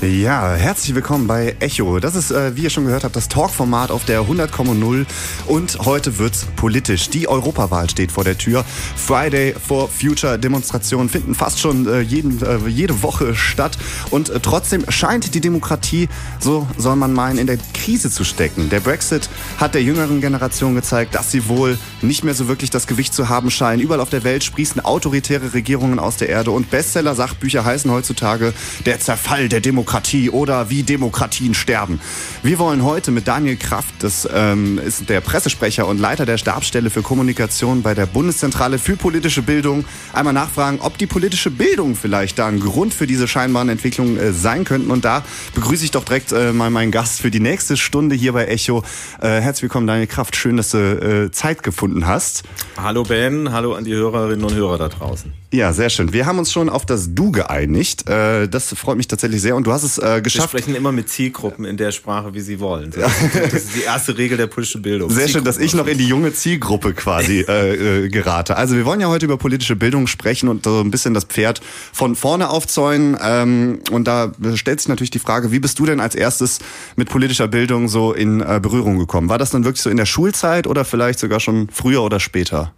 Ja, herzlich willkommen bei Echo. Das ist, äh, wie ihr schon gehört habt, das Talkformat auf der 100,0 und heute wird's politisch. Die Europawahl steht vor der Tür. Friday for Future Demonstrationen finden fast schon äh, jeden, äh, jede Woche statt und äh, trotzdem scheint die Demokratie, so soll man meinen, in der Krise zu stecken. Der Brexit hat der jüngeren Generation gezeigt, dass sie wohl nicht mehr so wirklich das Gewicht zu haben scheinen. Überall auf der Welt sprießen autoritäre Regierungen aus der Erde und Bestseller-Sachbücher heißen heutzutage der Zerfall der Demokratie oder wie Demokratien sterben. Wir wollen heute mit Daniel Kraft, das ähm, ist der Pressesprecher und Leiter der Stabsstelle für Kommunikation bei der Bundeszentrale für politische Bildung, einmal nachfragen, ob die politische Bildung vielleicht da ein Grund für diese scheinbaren Entwicklungen äh, sein könnten. Und da begrüße ich doch direkt äh, mal meinen Gast für die nächste Stunde hier bei Echo. Äh, herzlich willkommen, Daniel Kraft. Schön, dass du äh, Zeit gefunden hast. Hallo Ben, hallo an die Hörerinnen und Hörer da draußen. Ja, sehr schön. Wir haben uns schon auf das Du geeinigt. Äh, das freut mich tatsächlich sehr. Und du hast es äh, Wir geschafft. sprechen immer mit Zielgruppen in der Sprache, wie sie wollen. Das ist die erste Regel der politischen Bildung. Sehr schön, dass ich noch in die junge Zielgruppe quasi äh, äh, gerate. Also wir wollen ja heute über politische Bildung sprechen und so ein bisschen das Pferd von vorne aufzäunen. Ähm, und da stellt sich natürlich die Frage, wie bist du denn als erstes mit politischer Bildung so in Berührung gekommen? War das dann wirklich so in der Schulzeit oder vielleicht sogar schon früher oder später?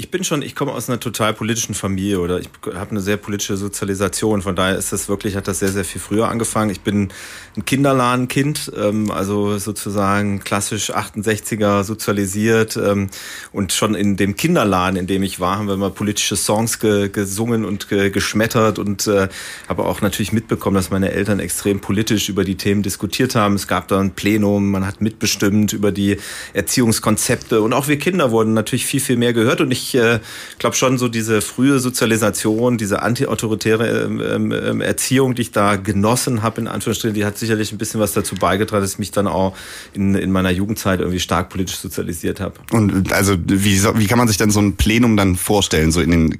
Ich bin schon, ich komme aus einer total politischen Familie oder ich habe eine sehr politische Sozialisation. Von daher ist das wirklich, hat das sehr, sehr viel früher angefangen. Ich bin ein Kinderladenkind, ähm, also sozusagen klassisch 68er sozialisiert ähm, und schon in dem Kinderladen, in dem ich war, haben wir mal politische Songs ge gesungen und ge geschmettert und äh, habe auch natürlich mitbekommen, dass meine Eltern extrem politisch über die Themen diskutiert haben. Es gab da ein Plenum, man hat mitbestimmt über die Erziehungskonzepte und auch wir Kinder wurden natürlich viel, viel mehr gehört und ich äh, glaube schon so diese frühe Sozialisation, diese antiautoritäre ähm, ähm, Erziehung, die ich da genossen habe, in Anführungsstrichen, die hat sicherlich ein bisschen was dazu beigetragen, dass ich mich dann auch in, in meiner Jugendzeit irgendwie stark politisch sozialisiert habe. Und also wie, wie kann man sich denn so ein Plenum dann vorstellen, so in den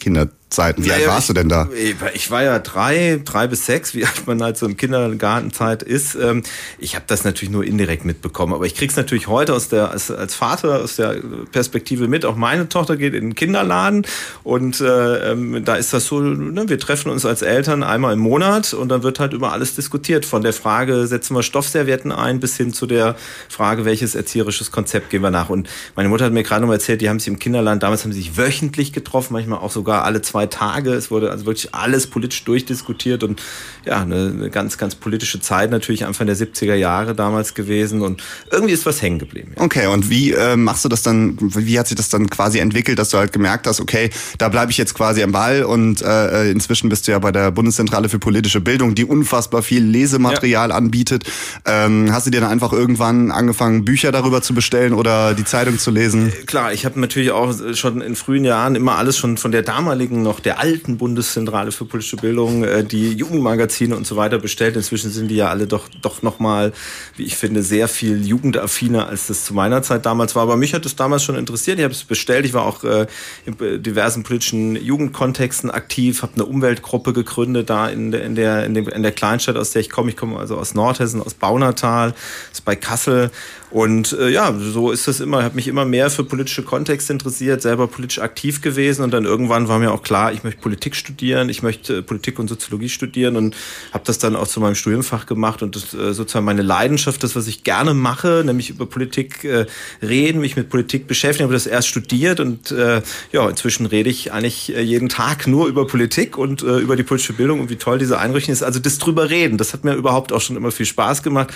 Kinderzeiten? Wie alt Naja, warst ich, du denn da? Ich, war ja drei, drei bis sechs, wie alt man halt so im Kindergartenzeit ist. Ähm, Ich habe das natürlich nur indirekt mitbekommen, aber ich krieg's natürlich heute aus der als, als Vater aus der Perspektive mit. Auch meine Tochter geht in den Kinderladen und äh, ähm, da ist das so: ne, Wir treffen uns als Eltern einmal im Monat und dann wird halt über alles diskutiert. Von der Frage setzen wir Stoffservietten ein bis hin zu der Frage, welches erzieherisches Konzept gehen wir nach. Und meine Mutter hat mir gerade noch erzählt, die haben sich im Kinderland damals haben sie sich wöchentlich getroffen, manchmal auch sogar alle zwei Tage. Es wurde also wirklich alles politisch durchdiskutiert und ja, eine, eine ganz, ganz politische Zeit natürlich Anfang der 70er Jahre damals gewesen und irgendwie ist was hängen geblieben. Ja. Okay, und wie äh, machst du das dann, wie hat sich das dann quasi entwickelt, dass du halt gemerkt hast, okay, da bleibe ich jetzt quasi am Ball und äh, inzwischen bist du ja bei der Bundeszentrale für politische Bildung, die unfassbar viel Lesematerial anbietet. Ähm, hast du dir dann einfach irgendwann angefangen, Bücher darüber zu bestellen oder die Zeitung zu lesen? Klar, ich habe natürlich auch schon in frühen Jahren immer alles schon von der damaligen, noch der alten Bundeszentrale für politische Bildung, äh, die Jugendmagazine und so weiter bestellt. Inzwischen sind die ja alle doch, doch nochmal, wie ich finde, sehr viel jugendaffiner, als das zu meiner Zeit damals war. Aber mich hat es damals schon interessiert. Ich habe es bestellt. Ich war auch äh, in äh, diversen politischen Jugendkontexten aktiv, habe eine Umweltgruppe gegründet da in der, in, der, in, der Kleinstadt, aus der ich komme. Ich komme also aus Nordhessen, aus Baunatal, ist bei Kassel. Und äh, ja, so ist es immer. Ich habe mich immer mehr für politische Kontexte interessiert, selber politisch aktiv gewesen. Und dann irgendwann war mir auch klar, ich möchte Politik studieren, ich möchte äh, Politik und Soziologie studieren und habe das dann auch zu meinem Studienfach gemacht und das äh, sozusagen meine Leidenschaft, das, was ich gerne mache, nämlich über Politik äh, reden, mich mit Politik beschäftigen. habe das erst studiert und äh, ja, inzwischen rede ich eigentlich äh, jeden Tag nur über Politik und äh, über die politische Bildung und wie toll diese Einrichtung ist. Also das drüber reden, das hat mir überhaupt auch schon immer viel Spaß gemacht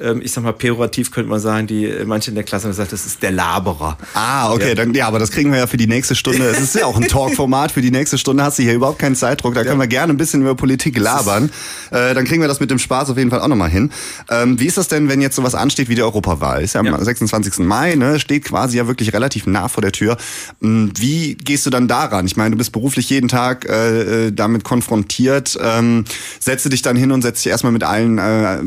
ähm, ich sag mal, pejorativ könnte man sagen, die äh, manche in der Klasse haben gesagt, das ist der Laberer. Ah, okay, Ja. dann ja, aber das kriegen wir ja für die nächste Stunde. Es ist ja auch ein Talkformat für die nächste Stunde. Hast du hier überhaupt keinen Zeitdruck? Da können wir gerne ein bisschen über Politik labern. Äh, dann kriegen wir das mit dem Spaß auf jeden Fall auch nochmal hin. Ähm, wie ist das denn, wenn jetzt sowas ansteht wie die Europawahl? Ist ja am Ja. 26. Mai, ne? Steht quasi ja wirklich relativ nah vor der Tür. Hm, Wie gehst du dann daran? Ich meine, du bist beruflich jeden Tag äh, äh, damit konfrontiert. Ähm, setze dich dann hin und setze dich erstmal mit allen äh,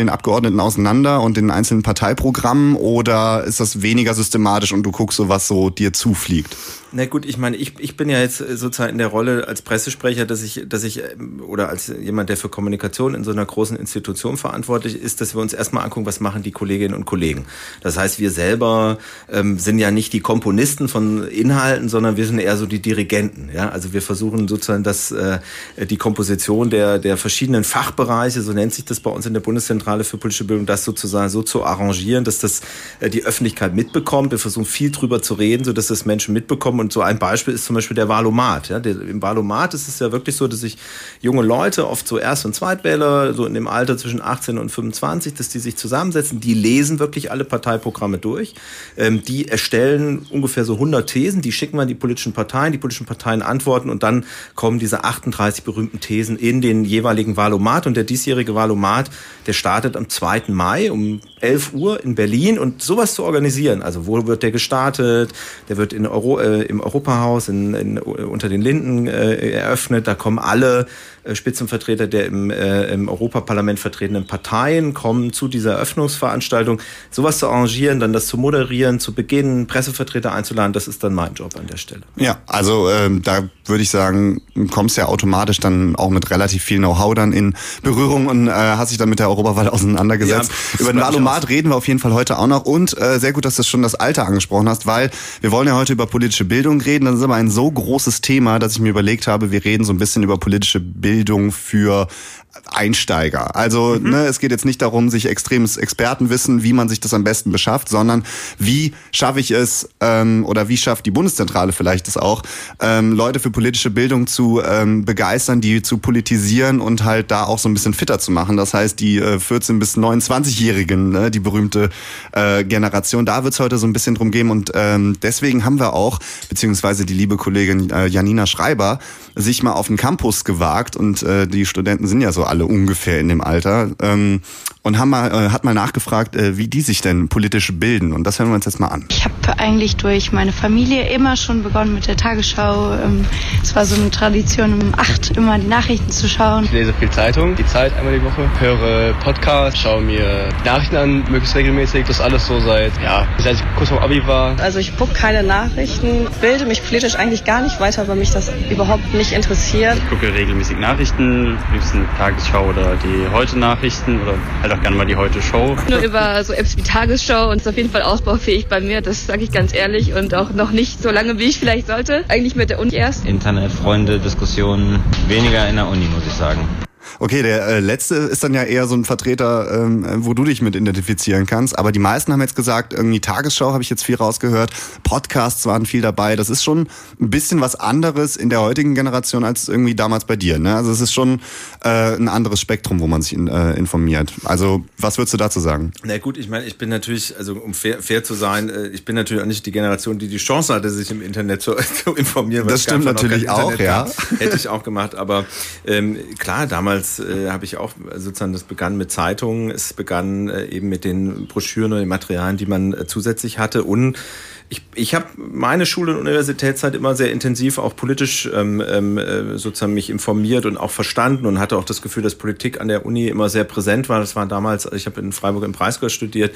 eventuellen Abgeordneten auseinander und den einzelnen Parteiprogrammen oder ist das weniger systematisch und du guckst so, was so dir zufliegt? Na gut, ich meine, ich, ich bin ja jetzt sozusagen in der Rolle als Pressesprecher, dass ich, dass ich, ähm, oder als jemand, der für Kommunikation in so einer großen Institution verantwortlich ist, dass wir uns erstmal angucken, was machen die Kolleginnen und Kollegen. Das heißt, wir selber ähm, sind ja nicht die Komponisten von Inhalten, sondern wir sind eher so die Dirigenten. Ja? Also wir versuchen sozusagen, dass äh, die Komposition der, der verschiedenen Fachbereiche, so nennt sich das bei uns in der Bundeszentrale für politische Bildung, das sozusagen so zu arrangieren, dass das äh, die Öffentlichkeit mitbekommt. Wir versuchen viel drüber zu reden, so dass das Menschen mitbekommen. Und so ein Beispiel ist zum Beispiel der Wahlomat. Ja? Im Wahlomat ist es ja wirklich so, dass sich junge Leute, oft so Erst- und Zweitwähler, so in dem Alter zwischen 18 und 25, dass die sich zusammensetzen, die lesen wirklich alle Parteiprogramme durch. Ähm, die erstellen ungefähr so 100 Thesen, die schicken wir an die politischen Parteien, die politischen Parteien antworten und dann kommen diese 38 berühmten Thesen in den jeweiligen Wahlomat. Und der diesjährige Wahlomat, der startet am 2. Mai um 11 Uhr in Berlin und sowas zu organisieren. Also wo wird der gestartet? Der wird in Euro, äh, im Europahaus in, in, unter den Linden äh, eröffnet. Da kommen alle Spitzenvertreter der im, äh, im Europaparlament vertretenen Parteien kommen zu dieser Eröffnungsveranstaltung. Sowas zu arrangieren, dann das zu moderieren, zu beginnen, Pressevertreter einzuladen, das ist dann mein Job an der Stelle. Ja, also ähm, da würde ich sagen, kommst ja automatisch dann auch mit relativ viel Know-how dann in Berührung und äh, hast dich dann mit der Europawahl auseinandergesetzt. Ja, Über den Wahlomat reden wir auf jeden Fall heute auch noch und äh, sehr gut, dass du schon das Alter angesprochen hast, weil wir wollen ja heute über politische Bildung reden. Das ist aber ein so großes Thema, dass ich mir überlegt habe, wir reden so ein bisschen über politische Bildung für Einsteiger. Also mhm. ne, es geht jetzt nicht darum, sich extremes Expertenwissen, wie man sich das am besten beschafft, sondern wie schaffe ich es ähm, oder wie schafft die Bundeszentrale vielleicht es auch, ähm, Leute für politische Bildung zu ähm, begeistern, die zu politisieren und halt da auch so ein bisschen fitter zu machen. Das heißt, die äh, 14 bis 29-Jährigen, ne, die berühmte äh, Generation, da wird es heute so ein bisschen drum gehen und ähm, deswegen haben wir auch, beziehungsweise die liebe Kollegin äh, Janina Schreiber, sich mal auf den Campus gewagt und äh, die Studenten sind ja so alle ungefähr in dem Alter ähm, und haben mal, äh, hat mal nachgefragt, äh, wie die sich denn politisch bilden und das hören wir uns jetzt mal an. Ich habe eigentlich durch meine Familie immer schon begonnen mit der Tagesschau. Ähm, es war so eine Tradition, um acht immer die Nachrichten zu schauen. Ich lese viel Zeitung, die Zeit einmal die Woche, höre Podcasts, schaue mir Nachrichten an, möglichst regelmäßig. Das alles so seit, ja, seit ich kurz vor Abi war. Also ich gucke keine Nachrichten, bilde mich politisch eigentlich gar nicht weiter, weil mich das überhaupt nicht interessiert. Ich gucke regelmäßig Nachrichten, liebsten Tagesschau oder die Heute-Nachrichten oder halt auch gerne mal die Heute-Show. Nur über so Apps wie Tagesschau und ist auf jeden Fall ausbaufähig bei mir, das sage ich ganz ehrlich und auch noch nicht so lange, wie ich vielleicht sollte. Eigentlich mit der Uni erst. Internet, Freunde, Diskussionen, weniger in der Uni, muss ich sagen. Okay, der äh, letzte ist dann ja eher so ein Vertreter, ähm, wo du dich mit identifizieren kannst. Aber die meisten haben jetzt gesagt, irgendwie Tagesschau habe ich jetzt viel rausgehört, Podcasts waren viel dabei. Das ist schon ein bisschen was anderes in der heutigen Generation als irgendwie damals bei dir. Ne? Also es ist schon äh, ein anderes Spektrum, wo man sich in, äh, informiert. Also was würdest du dazu sagen? Na gut, ich meine, ich bin natürlich, also um fair, fair zu sein, äh, ich bin natürlich auch nicht die Generation, die die Chance hatte, sich im Internet zu, zu informieren. Das stimmt natürlich auch, ja. Hätte ich auch gemacht. Aber ähm, klar, damals äh, habe ich auch sozusagen, das begann mit Zeitungen, es begann äh, eben mit den Broschüren und den Materialien, die man äh, zusätzlich hatte. Und ich, ich habe meine Schule- und Universitätszeit immer sehr intensiv auch politisch ähm, ähm, äh, sozusagen mich informiert und auch verstanden und hatte auch das Gefühl, dass Politik an der Uni immer sehr präsent war. Das war damals, ich habe in Freiburg im Breisgau studiert,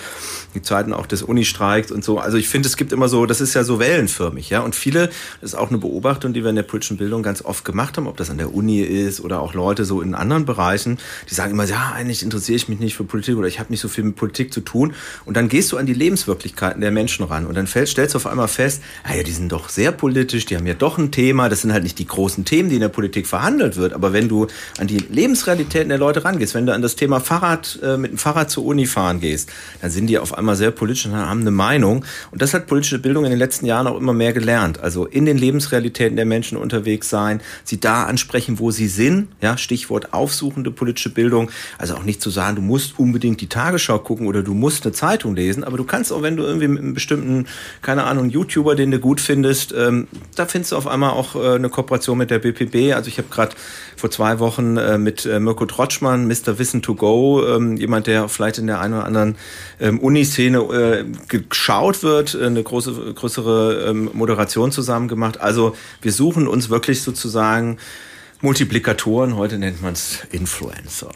die Zeiten auch des Uni-Streiks und so. Also ich finde, es gibt immer so, das ist ja so wellenförmig, ja. Und viele, das ist auch eine Beobachtung, die wir in der politischen Bildung ganz oft gemacht haben, ob das an der Uni ist oder auch Leute so in anderen Bereichen, die sagen immer, ja, eigentlich interessiere ich mich nicht für Politik oder ich habe nicht so viel mit Politik zu tun. Und dann gehst du an die Lebenswirklichkeiten der Menschen ran und dann fällt, stellst du auf einmal fest, ah die sind doch sehr politisch, die haben ja doch ein Thema, das sind halt nicht die großen Themen, die in der Politik verhandelt wird, aber wenn du an die Lebensrealitäten der Leute rangehst, wenn du an das Thema Fahrrad, äh, mit dem Fahrrad zur Uni fahren gehst, dann sind die auf einmal sehr politisch und haben eine Meinung. Und das hat politische Bildung in den letzten Jahren auch immer mehr gelernt, also in den Lebensrealitäten der Menschen unterwegs sein, sie da ansprechen, wo sie sind, ja, Stichwort aufsuchende politische Bildung, also auch nicht zu sagen, du musst unbedingt die Tagesschau gucken oder du musst eine Zeitung lesen, aber du kannst auch, wenn du irgendwie mit einem bestimmten, keine Ahnung, YouTuber, den du gut findest, ähm, da findest du auf einmal auch äh, eine Kooperation mit der BPB. Also ich habe gerade vor zwei Wochen äh, mit äh, Mirko Trotschmann, Mr. Wissen to Go, ähm, jemand, der vielleicht in der einen oder anderen ähm, Uniszene äh, geschaut wird, äh, eine große, größere ähm, Moderation zusammen gemacht. Also wir suchen uns wirklich sozusagen Multiplikatoren, heute nennt man es Influencer.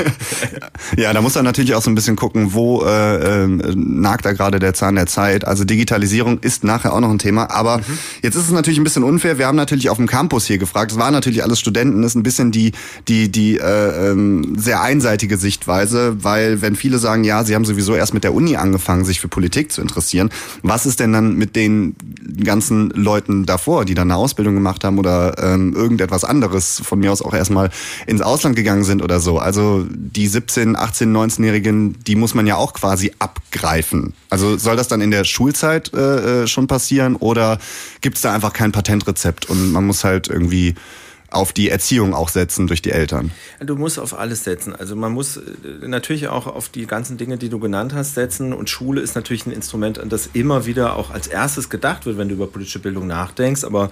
ja, da muss man natürlich auch so ein bisschen gucken, wo äh, äh, nagt da gerade der Zahn der Zeit. Also Digitalisierung ist nachher auch noch ein Thema. Aber mhm. jetzt ist es natürlich ein bisschen unfair. Wir haben natürlich auf dem Campus hier gefragt. Es waren natürlich alles Studenten. Das ist ein bisschen die die die äh, ähm, sehr einseitige Sichtweise, weil wenn viele sagen, ja, sie haben sowieso erst mit der Uni angefangen, sich für Politik zu interessieren. Was ist denn dann mit den ganzen Leuten davor, die dann eine Ausbildung gemacht haben oder ähm, irgendetwas anderes? Anderes von mir aus auch erstmal ins Ausland gegangen sind oder so. Also die 17, 18, 19-Jährigen, die muss man ja auch quasi abgreifen. Also soll das dann in der Schulzeit äh, äh schon passieren oder gibt es da einfach kein Patentrezept und man muss halt irgendwie auf die Erziehung auch setzen durch die Eltern? Du musst auf alles setzen. Also man muss äh, natürlich auch auf die ganzen Dinge, die du genannt hast, setzen. Und Schule ist natürlich ein Instrument, an das immer wieder auch als erstes gedacht wird, wenn du über politische Bildung nachdenkst. Aber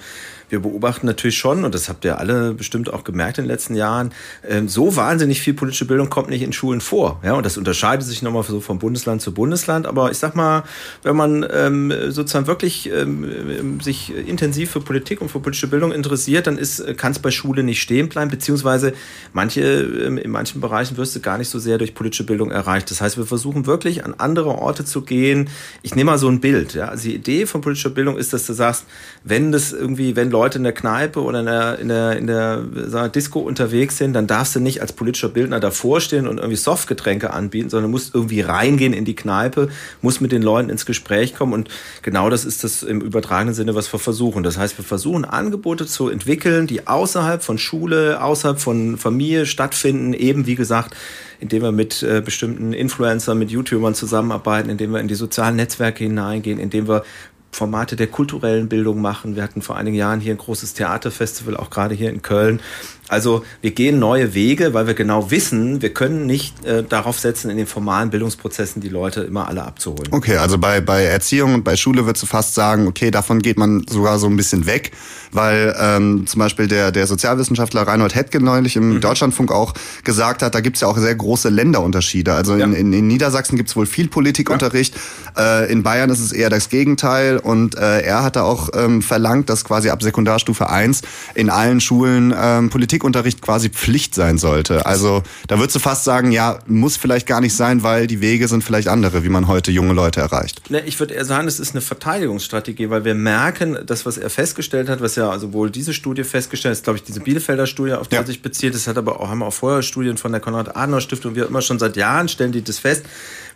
wir beobachten natürlich schon, und das habt ihr alle bestimmt auch gemerkt in den letzten Jahren, ähm, so wahnsinnig viel politische Bildung kommt nicht in Schulen vor. Ja, und das unterscheidet sich nochmal so von Bundesland zu Bundesland. Aber ich sag mal, wenn man ähm, sozusagen wirklich ähm, sich intensiv für Politik und für politische Bildung interessiert, dann kann es bei Schule nicht stehen bleiben, beziehungsweise manche, in manchen Bereichen wirst du gar nicht so sehr durch politische Bildung erreicht. Das heißt, wir versuchen wirklich an andere Orte zu gehen. Ich nehme mal so ein Bild. Ja. Also die Idee von politischer Bildung ist, dass du sagst, wenn das irgendwie, wenn Leute in der Kneipe oder in der, in der, in der Disco unterwegs sind, dann darfst du nicht als politischer Bildner davor stehen und irgendwie Softgetränke anbieten, sondern musst irgendwie reingehen in die Kneipe, musst mit den Leuten ins Gespräch kommen und genau das ist das im übertragenen Sinne, was wir versuchen. Das heißt, wir versuchen Angebote zu entwickeln, die außerhalb von Schule, außerhalb von Familie stattfinden, eben wie gesagt, indem wir mit äh, bestimmten Influencern, mit YouTubern zusammenarbeiten, indem wir in die sozialen Netzwerke hineingehen, indem wir Formate der kulturellen Bildung machen. Wir hatten vor einigen Jahren hier ein großes Theaterfestival, auch gerade hier in Köln. Also wir gehen neue Wege, weil wir genau wissen, wir können nicht äh, darauf setzen, in den formalen Bildungsprozessen die Leute immer alle abzuholen. Okay, also bei, bei Erziehung und bei Schule würdest du fast sagen, okay, davon geht man sogar so ein bisschen weg, weil ähm, zum Beispiel der, der Sozialwissenschaftler Reinhold Hetke neulich im mhm. Deutschlandfunk auch gesagt hat, da gibt's ja auch sehr große Länderunterschiede. Also ja. in, in, in Niedersachsen gibt's wohl viel Politikunterricht, ja. äh, in Bayern ist es eher das Gegenteil und äh, er hat da auch ähm, verlangt, dass quasi ab Sekundarstufe 1 in allen Schulen ähm, Politik Politikunterricht quasi Pflicht sein sollte. Also da würdest du fast sagen, ja, muss vielleicht gar nicht sein, weil die Wege sind vielleicht andere, wie man heute junge Leute erreicht. Ne, ich würde eher sagen, es ist eine Verteidigungsstrategie, weil wir merken, das, was er festgestellt hat, was ja also wohl diese Studie festgestellt hat, ist, glaube ich, diese Bielefelder Studie, auf die ja. er sich bezieht. Das hat aber auch, haben wir auch vorher Studien von der Konrad-Adenauer-Stiftung, wir immer schon seit Jahren stellen die das fest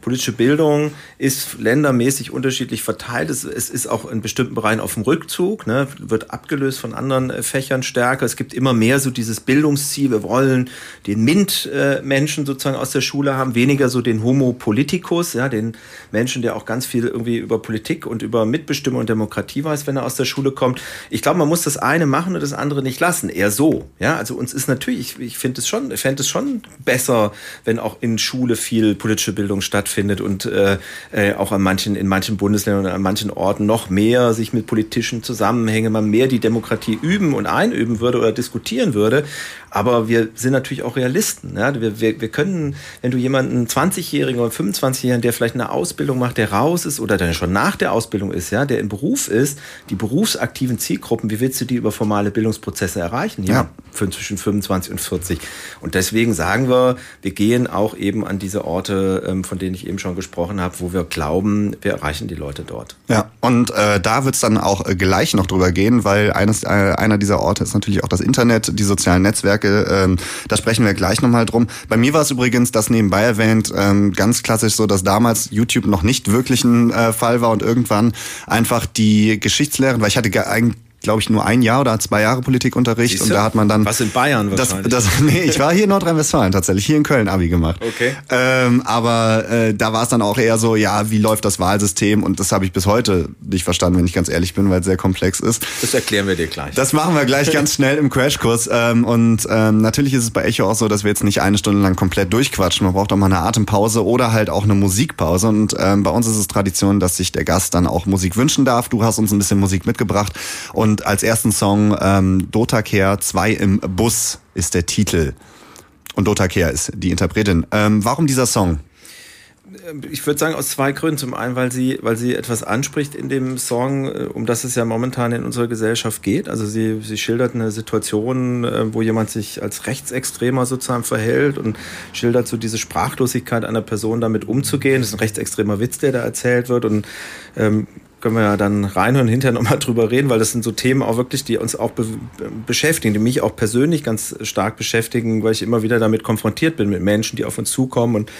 politische Bildung ist ländermäßig unterschiedlich verteilt. Es, es ist auch in bestimmten Bereichen auf dem Rückzug, ne, wird abgelöst von anderen äh, Fächern stärker. Es gibt immer mehr so dieses Bildungsziel, wir wollen den MINT-Menschen sozusagen aus der Schule haben, weniger so den Homo politicus, ja, den Menschen, der auch ganz viel irgendwie über Politik und über Mitbestimmung und Demokratie weiß, wenn er aus der Schule kommt. Ich glaube, man muss das eine machen und das andere nicht lassen. Eher so. Ja, also uns ist natürlich, ich, ich finde es schon, fände es schon besser, wenn auch in Schule viel politische Bildung stattfindet stattfindet und äh, äh, auch an manchen, in manchen Bundesländern und an manchen Orten noch mehr sich mit politischen Zusammenhängen, man mehr die Demokratie üben und einüben würde oder diskutieren würde. Aber wir sind natürlich auch Realisten. Ja? Wir, wir, wir können, wenn du jemanden 20-Jährigen oder 25-Jährigen, der vielleicht eine Ausbildung macht, der raus ist oder der schon nach der Ausbildung ist, ja, der im Beruf ist, die berufsaktiven Zielgruppen, wie willst du die über formale Bildungsprozesse erreichen? Ja, für zwischen 25 und 40. Und deswegen sagen wir, wir gehen auch eben an diese Orte, ähm, von denen ich eben schon gesprochen habe, wo wir glauben, wir erreichen die Leute dort. Ja, und äh, da wird es dann auch äh, gleich noch drüber gehen, weil eines, äh, einer dieser Orte ist natürlich auch das Internet, die sozialen Netzwerke Netzwerke. Ähm, da sprechen wir gleich nochmal drum. Bei mir war es übrigens, das nebenbei erwähnt, ähm, ganz klassisch so, dass damals YouTube noch nicht wirklich ein äh, Fall war und irgendwann einfach die Geschichtslehrerin, weil ich hatte eigentlich glaube ich, nur ein Jahr oder zwei Jahre Politikunterricht Siehste? und da hat man dann. Was in Bayern wahrscheinlich? Das, das, nee, ich war hier in Nordrhein-Westfalen tatsächlich, hier in Köln Abi gemacht. Okay. Ähm, aber äh, da war es dann auch eher so, ja, wie läuft das Wahlsystem? Und das habe ich bis heute nicht verstanden, wenn ich ganz ehrlich bin, weil es sehr komplex ist. Das erklären wir dir gleich. Das machen wir gleich ganz schnell im Crashkurs. Ähm, und ähm, natürlich ist es bei Echo auch so, dass wir jetzt nicht eine Stunde lang komplett durchquatschen. Man braucht auch mal eine Atempause oder halt auch eine Musikpause. Und ähm, bei uns ist es Tradition, dass sich der Gast dann auch Musik wünschen darf. Du hast uns ein bisschen Musik mitgebracht. Und als ersten Song ähm, Dota Care 2 im Bus ist der Titel. Und Dota Care ist die Interpretin. Ähm, warum dieser Song? ich würde sagen aus zwei Gründen. Zum einen, weil sie, weil sie etwas anspricht in dem Song, äh, um das es ja momentan in unserer Gesellschaft geht. Also sie, sie schildert eine Situation, äh, wo jemand sich als Rechtsextremer sozusagen verhält und schildert so diese Sprachlosigkeit einer Person damit umzugehen. Das ist ein rechtsextremer Witz, der da erzählt wird und ähm, können wir ja dann reinhören, hinterher nochmal drüber reden, weil das sind so Themen auch wirklich, die uns auch be beschäftigen, die mich auch persönlich ganz stark beschäftigen, weil ich immer wieder damit konfrontiert bin mit Menschen, die auf uns zukommen und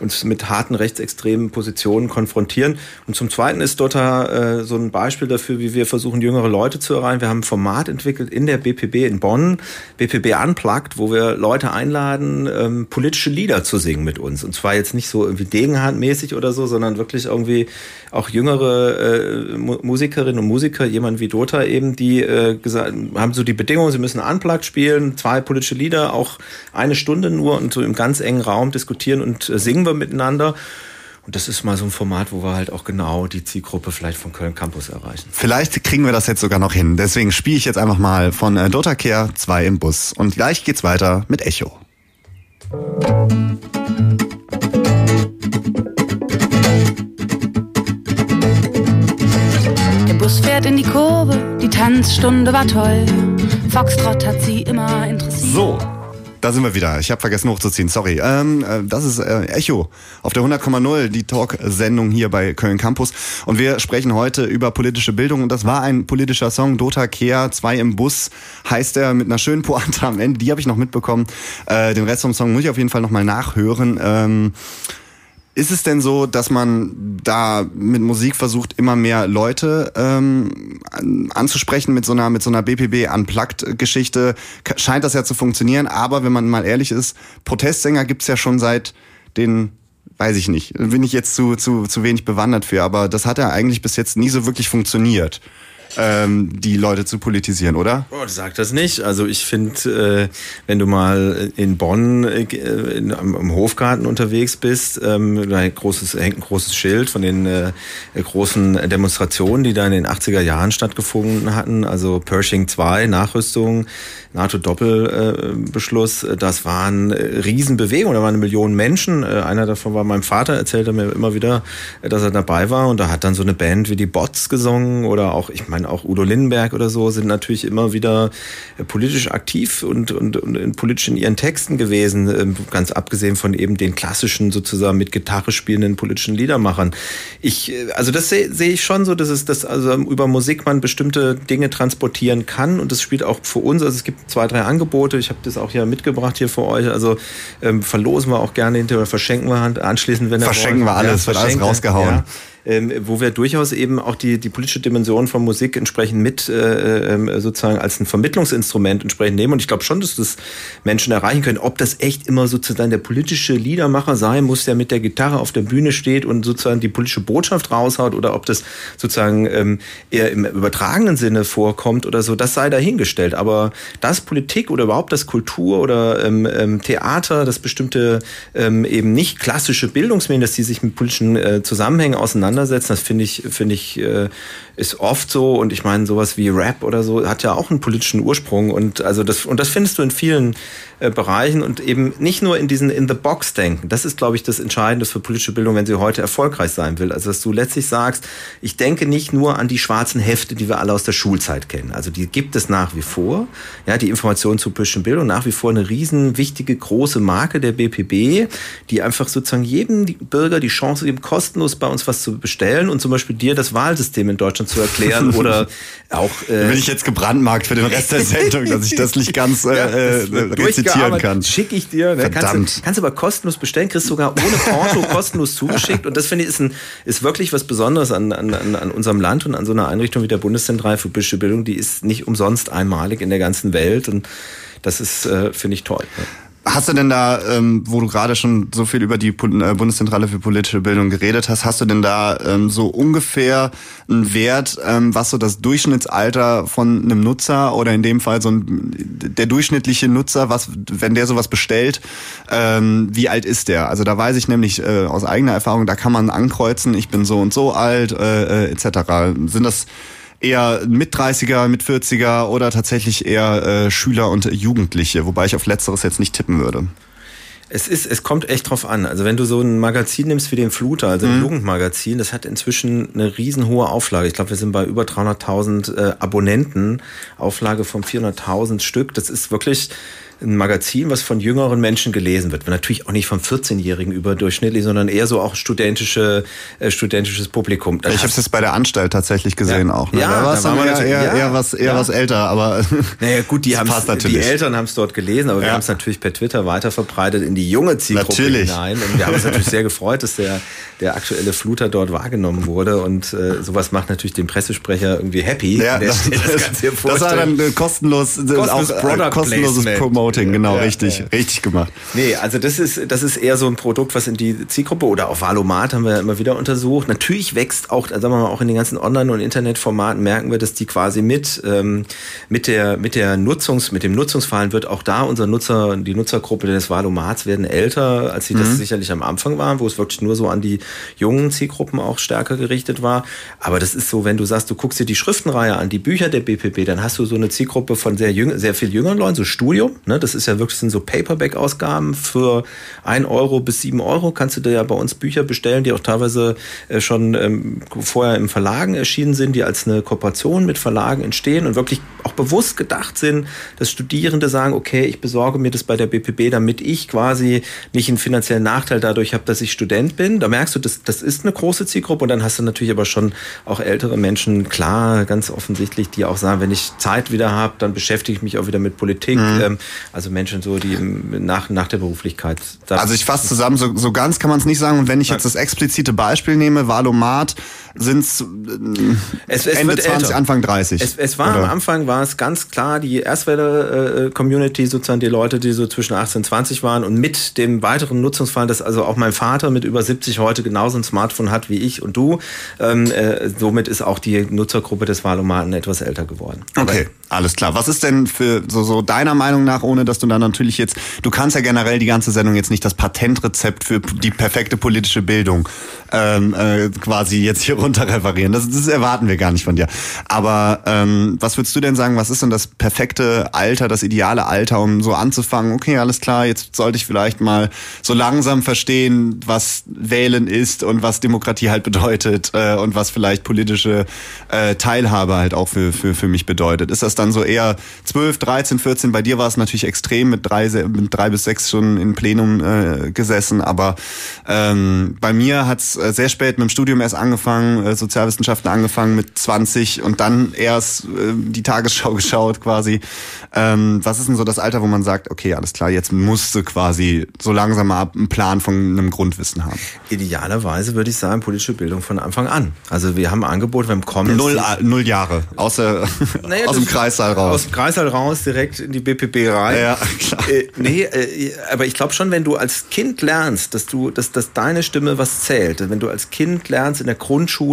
uns mit harten rechtsextremen Positionen konfrontieren. Und zum Zweiten ist dort äh, so ein Beispiel dafür, wie wir versuchen, jüngere Leute zu erreichen. Wir haben ein Format entwickelt in der BPB in Bonn, BPB Unplugged, wo wir Leute einladen, ähm, politische Lieder zu singen mit uns. Und zwar jetzt nicht so irgendwie Degenhandmäßig oder so, sondern wirklich irgendwie auch jüngere äh, Musikerinnen und Musiker, jemand wie Dota eben, die äh, gesagt haben so die Bedingungen, sie müssen Unplugged spielen, zwei politische Lieder, auch eine Stunde nur und so im ganz engen Raum diskutieren und äh, singen wir miteinander. Und das ist mal so ein Format, wo wir halt auch genau die Zielgruppe vielleicht von Köln Campus erreichen. Vielleicht kriegen wir das jetzt sogar noch hin. Deswegen spiele ich jetzt einfach mal von äh, Dota Care 2 im Bus. Und gleich geht's weiter mit Echo. Der Bus fährt in die Kurve, die Tanzstunde war toll. Foxtrott hat sie immer interessiert. So, da sind wir wieder. Ich habe vergessen hochzuziehen, sorry. Ähm, äh, das ist äh, Echo auf der 100,0, die Talk-Sendung hier bei Köln Campus. Und wir sprechen heute über politische Bildung. Und das war ein politischer Song, Dota Kea, 2 im Bus, heißt er mit einer schönen Pointe am Ende. Die habe ich noch mitbekommen. Äh, den Rest vom Song muss ich auf jeden Fall nochmal nachhören. Ähm, ist es denn so, dass man da mit Musik versucht, immer mehr Leute ähm, anzusprechen mit so einer mit so einer BPB unplugged Geschichte? Scheint das ja zu funktionieren. Aber wenn man mal ehrlich ist, Protestsänger gibt's ja schon seit den weiß ich nicht, bin ich jetzt zu, zu, zu wenig bewandert für, aber das hat ja eigentlich bis jetzt nie so wirklich funktioniert ähm, die Leute zu politisieren, oder? Oh, sag das nicht. Also ich finde, äh, wenn du mal in Bonn äh, in, am, am, Hofgarten unterwegs bist, ähm, da großes, hängt ein großes Schild von den äh, großen Demonstrationen, die da in den 80er Jahren stattgefunden hatten. Also Pershing 2, Nachrüstung, NATO-Doppelbeschluss. Äh, das waren äh, Riesenbewegungen, da waren eine Million Menschen. Äh, einer davon war mein Vater, erzählte mir immer wieder, dass er dabei war. Und da hat dann so eine Band wie die Bots gesungen oder auch, ich meine, auch Udo Lindenberg oder so sind natürlich immer wieder politisch aktiv und, und, und politisch in ihren Texten gewesen, ähm, ganz abgesehen von eben den klassischen sozusagen mit Gitarre spielenden politischen Liedermachern. Ich, also das sehe seh ich schon so, dass es, dass also über Musik man bestimmte Dinge transportieren kann und das spielt auch für uns, also es gibt zwei, drei Angebote, ich habe das auch hier mitgebracht hier für euch, also ähm, verlosen wir auch gerne hinterher, verschenken wir anschließend, wenn Verschenken wir alles, ja, wird alles rausgehauen. Ja ähm, wo wir durchaus eben auch die, die politische Dimension von Musik entsprechend mit äh, äh, sozusagen als ein Vermittlungsinstrument entsprechend nehmen. Und ich glaube schon, dass das Menschen erreichen können. Ob das echt immer sozusagen der politische Liedermacher sein muss, der mit der Gitarre auf der Bühne steht und sozusagen die politische Botschaft raushaut oder ob das sozusagen ähm, eher im übertragenen Sinne vorkommt oder so, das sei dahingestellt. Aber das Politik oder überhaupt das Kultur oder ähm, ähm, Theater, das bestimmte ähm, eben nicht klassische Bildungsmedien, dass die sich mit politischen äh, Zusammenhängen auseinandersetzen, auseinandersetzen. Das finde ich, finde ich, äh, ist oft so. Und ich meine, sowas wie Rap oder so hat ja auch einen politischen Ursprung. Und also das, und das findest du in vielen äh, Bereichen und eben nicht nur in diesen In-the-Box-Denken. Das ist, glaube ich, das Entscheidende für politische Bildung, wenn sie heute erfolgreich sein will. Also, dass du letztlich sagst, ich denke nicht nur an die schwarzen Hefte, die wir alle aus der Schulzeit kennen. Also, die gibt es nach wie vor. Ja, die Information zur politischen Bildung nach wie vor eine riesen wichtige große Marke der BPB, die einfach sozusagen jedem Bürger die Chance gibt, kostenlos bei uns was zu bestellen und zum Beispiel dir das Wahlsystem in Deutschland zu erklären oder auch. Äh, Bin ich jetzt gebrandmarkt für den Rest der Sendung, dass ich das nicht ganz äh, ja, äh, rezitieren kann. Schicke ich dir. Ne? Kannst, du, kannst aber kostenlos bestellen, kriegst sogar ohne Porto kostenlos zugeschickt. Und das finde ich ist, ein, ist wirklich was Besonderes an, an, an unserem Land und an so einer Einrichtung wie der Bundeszentrale für politische Bildung. Die ist nicht umsonst einmalig in der ganzen Welt. Und das ist, äh, finde ich toll. Ne? Hast du denn da, ähm, wo du gerade schon so viel über die äh, Bundeszentrale für politische Bildung geredet hast, hast du denn da ähm, so ungefähr einen Wert, ähm, was so das Durchschnittsalter von einem Nutzer oder in dem Fall so ein, der durchschnittliche Nutzer, was, wenn der sowas bestellt, ähm, wie alt ist der? Also da weiß ich nämlich äh, aus eigener Erfahrung, da kann man ankreuzen, ich bin so und so alt, äh, äh, etc. Sind das eher mit 30er, mit 40er oder tatsächlich eher äh, Schüler und Jugendliche, wobei ich auf letzteres jetzt nicht tippen würde. Es ist, es kommt echt drauf an. Also wenn du so ein Magazin nimmst wie den Fluter, also ein Jugendmagazin, das hat inzwischen eine riesenhohe Auflage. Ich glaube, wir sind bei über 300.000 äh, Abonnenten, Auflage von 400.000 Stück. Das ist wirklich ein Magazin, was von jüngeren Menschen gelesen wird. Natürlich auch nicht von 14-Jährigen überdurchschnittlich, sondern eher so auch studentische, äh, studentisches Publikum. ich habe es jetzt bei der Anstalt tatsächlich gesehen Ja. auch. Ne? Ja, da war es man eher, ja, eher, was, eher ja. was älter, aber Naja gut, die, das haben passt die. Eltern haben es dort gelesen, aber wir haben es natürlich per Twitter weiter verbreitet in die junge Zielgruppe Natürlich. hinein. Und wir haben uns natürlich sehr gefreut, dass der, der aktuelle Fluter dort wahrgenommen wurde. Und äh, sowas macht natürlich den Pressesprecher irgendwie happy. Ja, das, das, das war dann äh, kostenlos, äh, auch äh, Product kostenloses Placement. Promoting, genau, Ja, richtig, ja. richtig gemacht. Nee, also das ist, das ist eher so ein Produkt, was in die Zielgruppe oder auch Valomat haben wir ja immer wieder untersucht. Natürlich wächst auch, sagen wir mal, auch in den ganzen Online- und Internetformaten merken wir, dass die quasi mit, ähm, mit der, mit der Nutzungs, mit dem Nutzungsverhalten wird auch da unser Nutzer, die Nutzergruppe des Valomats werden älter, als sie das Mhm. sicherlich am Anfang waren, wo es wirklich nur so an die jungen Zielgruppen auch stärker gerichtet war. Aber das ist so, wenn du sagst, du guckst dir die Schriftenreihe an, die Bücher der BPB, dann hast du so eine Zielgruppe von sehr jüng, sehr viel jüngeren Leuten, so Studium, ne? Das ist ja wirklich sind so Paperback-Ausgaben für ein Euro bis sieben Euro kannst du dir ja bei uns Bücher bestellen, die auch teilweise äh, schon ähm, vorher im Verlagen erschienen sind, die als eine Kooperation mit Verlagen entstehen und wirklich auch bewusst gedacht sind, dass Studierende sagen, okay, ich besorge mir das bei der BPB, damit ich quasi nicht einen finanziellen Nachteil dadurch habe, dass ich Student bin. Da merkst du, das, das ist eine große Zielgruppe und dann hast du natürlich aber schon auch ältere Menschen, klar, ganz offensichtlich, die auch sagen, wenn ich Zeit wieder habe, dann beschäftige ich mich auch wieder mit Politik. Mhm. Ähm, also Menschen so, die nach, nach der Beruflichkeit. Also ich fasse zusammen, so, so ganz kann man es nicht sagen. Und wenn ich jetzt das explizite Beispiel nehme, Valomat, sind es Es- es Ende wird 20, älter. Anfang 30. Es, es war Oder? am Anfang war es ganz klar die Erstwelle-Community, sozusagen die Leute, die so zwischen 18 und 20 waren und mit dem weiteren Nutzungsfall, dass also auch mein Vater mit über 70 heute genauso ein Smartphone hat wie ich und du, ähm, äh, somit ist auch die Nutzergruppe des Wahlomaten etwas älter geworden. Okay, alles klar. Was ist denn für so, so deiner Meinung nach, ohne dass du dann natürlich jetzt, du kannst ja generell die ganze Sendung jetzt nicht das Patentrezept für die perfekte politische Bildung ähm, äh, quasi jetzt hier runter. Das, das erwarten wir gar nicht von dir. Aber ähm, was würdest du denn sagen, was ist denn das perfekte Alter, das ideale Alter, um so anzufangen, okay, alles klar, jetzt sollte ich vielleicht mal so langsam verstehen, was Wählen ist und was Demokratie halt bedeutet äh, und was vielleicht politische äh, Teilhabe halt auch für, für, für mich bedeutet. Ist das dann so eher 12, 13, 14? Bei dir war es natürlich extrem mit drei, mit drei bis sechs schon im Plenum äh, gesessen, aber ähm, bei mir hat's äh, sehr spät mit dem Studium erst angefangen, äh, Sozialwissenschaften angefangen mit 20 und dann erst äh, die Tagesschau geschaut quasi. Ähm, was ist denn so das Alter, wo man sagt, okay, alles klar, jetzt musst du quasi so langsam mal einen Plan von einem Grundwissen haben? Idealerweise würde ich sagen, politische Bildung von Anfang an. Also wir haben ein Angebot beim Kommen. Null, null Jahre, außer Naja, aus dem Kreissaal raus. Aus dem Kreissaal raus, direkt in die BPB rein. Ja, klar. Äh, nee, äh, aber ich glaube schon, wenn du als Kind lernst, dass du, dass, dass deine Stimme was zählt, wenn du als Kind lernst in der Grundschule,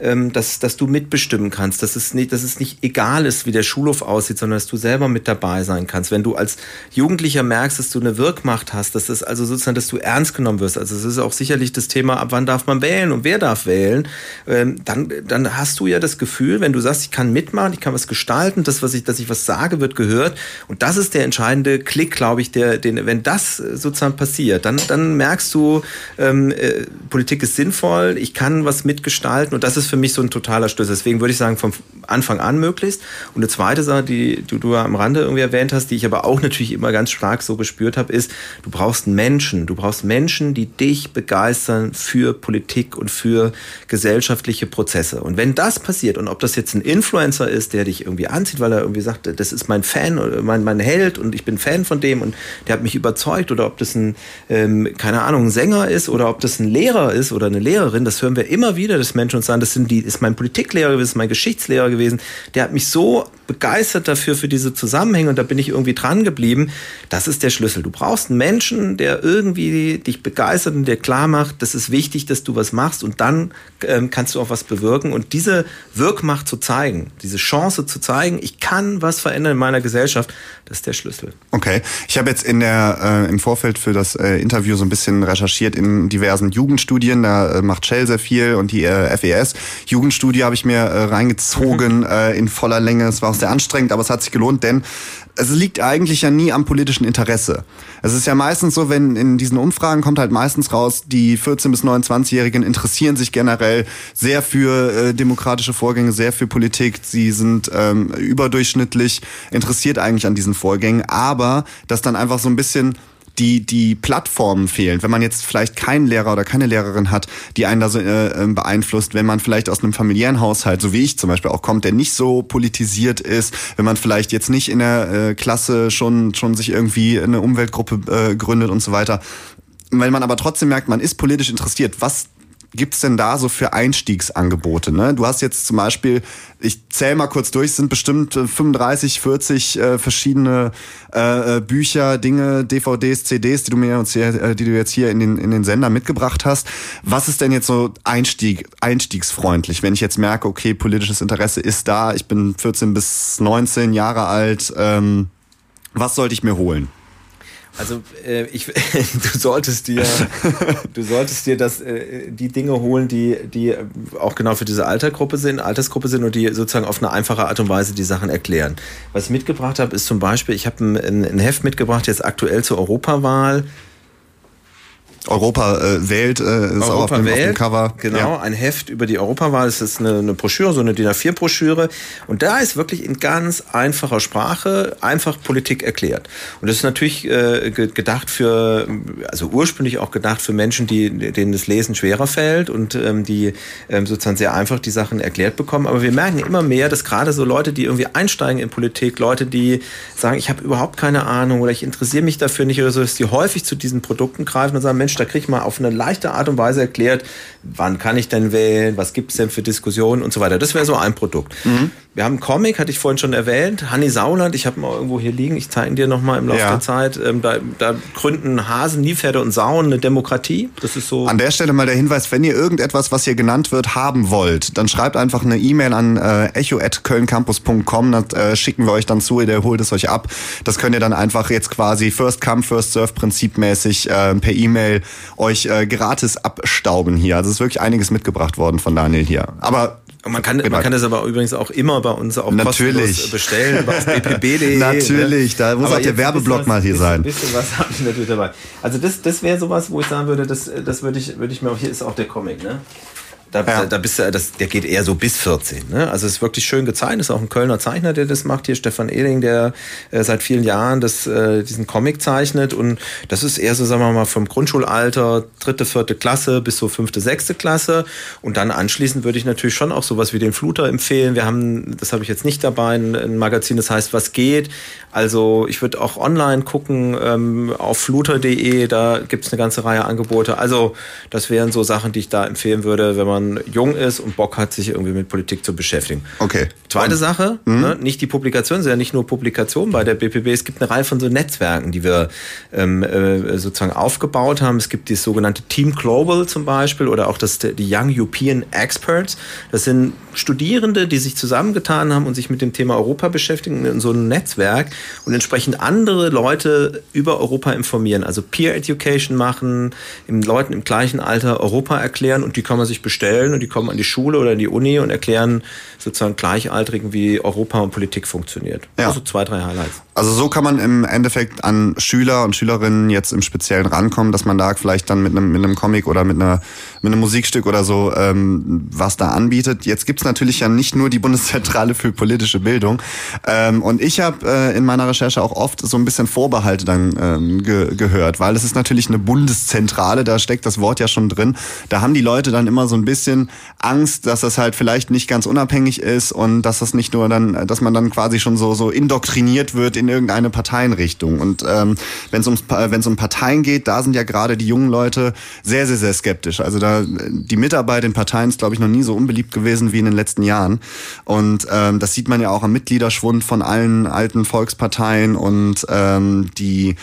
ähm, dass, dass du mitbestimmen kannst, dass es nicht, dass es nicht egal ist, wie der Schulhof aussieht, sondern dass du selber mit dabei sein kannst. Wenn du als Jugendlicher merkst, dass du eine Wirkmacht hast, dass es also sozusagen, dass du ernst genommen wirst. Also es ist auch sicherlich das Thema, ab wann darf man wählen und wer darf wählen, ähm, dann, dann hast du ja das Gefühl, wenn du sagst, ich kann mitmachen, ich kann was gestalten, das, was ich, dass ich was sage, wird gehört. Und das ist der entscheidende Klick, glaube ich, der, den, wenn das sozusagen passiert, dann, dann merkst du, ähm, äh, Politik ist sinnvoll, ich kann was mitgestalten und das ist für mich so ein totaler Schlüssel. Deswegen würde ich sagen, vom Anfang an möglichst. Und eine zweite Sache, die du, du am Rande irgendwie erwähnt hast, die ich aber auch natürlich immer ganz stark so gespürt habe, ist, du brauchst Menschen, du brauchst Menschen, die dich begeistern für Politik und für gesellschaftliche Prozesse. Und wenn das passiert und ob das jetzt ein Influencer ist, der dich irgendwie anzieht, weil er irgendwie sagt, das ist mein Fan, mein, mein Held und ich bin Fan von dem und der hat mich überzeugt oder ob das ein, ähm, keine Ahnung, ein Sänger ist oder ob das ein Lehrer ist oder eine Lehrerin, das hören wir immer wieder, dass Menschen uns sagen, das sind die, ist mein Politiklehrer gewesen, ist mein Geschichtslehrer gewesen, der hat mich so begeistert dafür, für diese Zusammenhänge und da bin ich irgendwie dran geblieben. Das ist der Schlüssel. Du brauchst einen Menschen, der irgendwie dich begeistert und der klar macht, das ist wichtig, dass du was machst und dann ähm, kannst du auch was bewirken und diese Wirkmacht zu zeigen, diese Chance zu zeigen, ich kann was verändern in meiner Gesellschaft, das ist der Schlüssel. Okay, ich habe jetzt in der äh, im Vorfeld für das äh, Interview so ein bisschen recherchiert in diversen Jugendstudien. Da äh, macht Shell sehr viel und die äh, FES Jugendstudie habe ich mir äh, reingezogen äh, in voller Länge. Es war auch sehr anstrengend, aber es hat sich gelohnt, denn es liegt eigentlich ja nie am politischen Interesse. Es ist ja meistens so, wenn in diesen Umfragen kommt halt meistens raus, die 14 bis 29-Jährigen interessieren sich generell sehr für äh, demokratische Vorgänge, sehr für Politik. Sie sind ähm, überdurchschnittlich interessiert eigentlich an diesen Vorgängen, aber dass dann einfach so ein bisschen die, die Plattformen fehlen. Wenn man jetzt vielleicht keinen Lehrer oder keine Lehrerin hat, die einen da so äh, ähm, beeinflusst, wenn man vielleicht aus einem familiären Haushalt, so wie ich zum Beispiel auch kommt, der nicht so politisiert ist, wenn man vielleicht jetzt nicht in der äh, Klasse schon, schon sich irgendwie eine Umweltgruppe äh, gründet und so weiter. Wenn man aber trotzdem merkt, man ist politisch interessiert, was gibt's denn da so für Einstiegsangebote? Ne? Du hast jetzt zum Beispiel, ich zähle mal kurz durch, sind bestimmt 35, 40 äh, verschiedene äh, äh, Bücher, Dinge, DVDs, CDs, die du mir jetzt hier, äh, die du jetzt hier in den, in den Sender mitgebracht hast. Was ist denn jetzt so Einstieg, einstiegsfreundlich, wenn ich jetzt merke, okay, politisches Interesse ist da, ich bin 14 bis 19 Jahre alt, ähm, was sollte ich mir holen? Also äh, ich, du solltest dir, du solltest dir das, äh, die Dinge holen, die, die auch genau für diese Altersgruppe sind, Altersgruppe sind und die sozusagen auf eine einfache Art und Weise die Sachen erklären. Was ich mitgebracht habe, ist zum Beispiel, ich habe ein, ein Heft mitgebracht jetzt aktuell zur Europawahl Europa äh, wählt, äh, ist Europa auch auf dem, wählt, auf dem Cover. Genau, ja. ein Heft über die Europawahl. Es ist eine, eine Broschüre, so eine DIN A4-Broschüre. Und da ist wirklich in ganz einfacher Sprache einfach Politik erklärt. Und das ist natürlich äh, gedacht für, also ursprünglich auch gedacht für Menschen, die, denen das Lesen schwerer fällt und ähm, die ähm, sozusagen sehr einfach die Sachen erklärt bekommen. Aber wir merken immer mehr, dass gerade so Leute, die irgendwie einsteigen in Politik, Leute, die sagen, ich habe überhaupt keine Ahnung oder ich interessiere mich dafür nicht oder so, dass die häufig zu diesen Produkten greifen und sagen, Mensch, da kriege ich mal auf eine leichte Art und Weise erklärt, wann kann ich denn wählen, was gibt es denn für Diskussionen und so weiter. Das wäre so ein Produkt. Mhm. Wir haben einen Comic, hatte ich vorhin schon erwähnt, Hanni Sauland, ich habe mal irgendwo hier liegen, ich zeige ihn dir nochmal im Laufe ja. der Zeit. Ähm, da, da, gründen Hasen, Nilpferde und Sauen eine Demokratie. Das ist so. An der Stelle mal der Hinweis, wenn ihr irgendetwas, was hier genannt wird, haben wollt, dann schreibt einfach eine E-Mail an äh, echo.kölncampus.com, das äh, schicken wir euch dann zu, ihr holt es euch ab. Das könnt ihr dann einfach jetzt quasi First Come, First Serve prinzipmäßig äh, per E-Mail euch äh, gratis abstauben hier. Also es ist wirklich einiges mitgebracht worden von Daniel hier. Aber man kann, man kann das aber übrigens auch immer bei uns auch natürlich. bestellen, über bpp.de. natürlich, da muss aber auch der Werbeblock was, mal hier bisschen, sein. Ein bisschen was habe ich natürlich dabei. Also das, das wäre sowas, wo ich sagen würde, das, das würde ich, würde ich mir auch, hier ist auch der Comic, ne? Da, ja. da bist du, das, der geht eher so bis 14. Ne? Also es ist wirklich schön gezeichnet. Ist auch ein Kölner Zeichner, der das macht. Hier Stefan Ehling, der äh, seit vielen Jahren das, äh, diesen Comic zeichnet. Und das ist eher so, sagen wir mal, vom Grundschulalter, dritte, vierte Klasse bis so fünfte, sechste Klasse. Und dann anschließend würde ich natürlich schon auch sowas wie den Fluter empfehlen. Wir haben, das habe ich jetzt nicht dabei, ein, ein Magazin, das heißt, was geht. Also ich würde auch online gucken ähm, auf fluter.de, da gibt es eine ganze Reihe Angebote. Also das wären so Sachen, die ich da empfehlen würde, wenn man jung ist und Bock hat, sich irgendwie mit Politik zu beschäftigen. Okay. Zweite und, Sache, mhm. ne, nicht die Publikation, ja nicht nur Publikationen bei der BPB, es gibt eine Reihe von so Netzwerken, die wir ähm, äh, sozusagen aufgebaut haben. Es gibt das sogenannte Team Global zum Beispiel oder auch das, die Young European Experts. Das sind Studierende, die sich zusammengetan haben und sich mit dem Thema Europa beschäftigen in so einem Netzwerk und entsprechend andere Leute über Europa informieren, also Peer Education machen, im Leuten im gleichen Alter Europa erklären und die kann man sich bestellen und die kommen an die Schule oder in die Uni und erklären sozusagen Gleichaltrigen, wie Europa und Politik funktioniert. Ja. Also zwei, drei Highlights. Also so kann man im Endeffekt an Schüler und Schülerinnen jetzt im Speziellen rankommen, dass man da vielleicht dann mit einem, mit einem Comic oder mit, einer, mit einem Musikstück oder so ähm, was da anbietet. Jetzt gibt's natürlich ja nicht nur die Bundeszentrale für politische Bildung. Ähm, und ich habe äh, in meiner Recherche auch oft so ein bisschen Vorbehalte dann ähm, ge gehört, weil es ist natürlich eine Bundeszentrale, da steckt das Wort ja schon drin. Da haben die Leute dann immer so ein bisschen Angst, dass das halt vielleicht nicht ganz unabhängig ist und dass das nicht nur dann, dass man dann quasi schon so, so indoktriniert wird in in irgendeine Parteienrichtung. Und ähm, wenn es es um Parteien geht, da sind ja gerade die jungen Leute sehr, sehr, sehr skeptisch. Also da die Mitarbeit in Parteien ist, glaube ich, noch nie so unbeliebt gewesen wie in den letzten Jahren. Und ähm, das sieht man ja auch am Mitgliederschwund von allen alten Volksparteien und ähm, die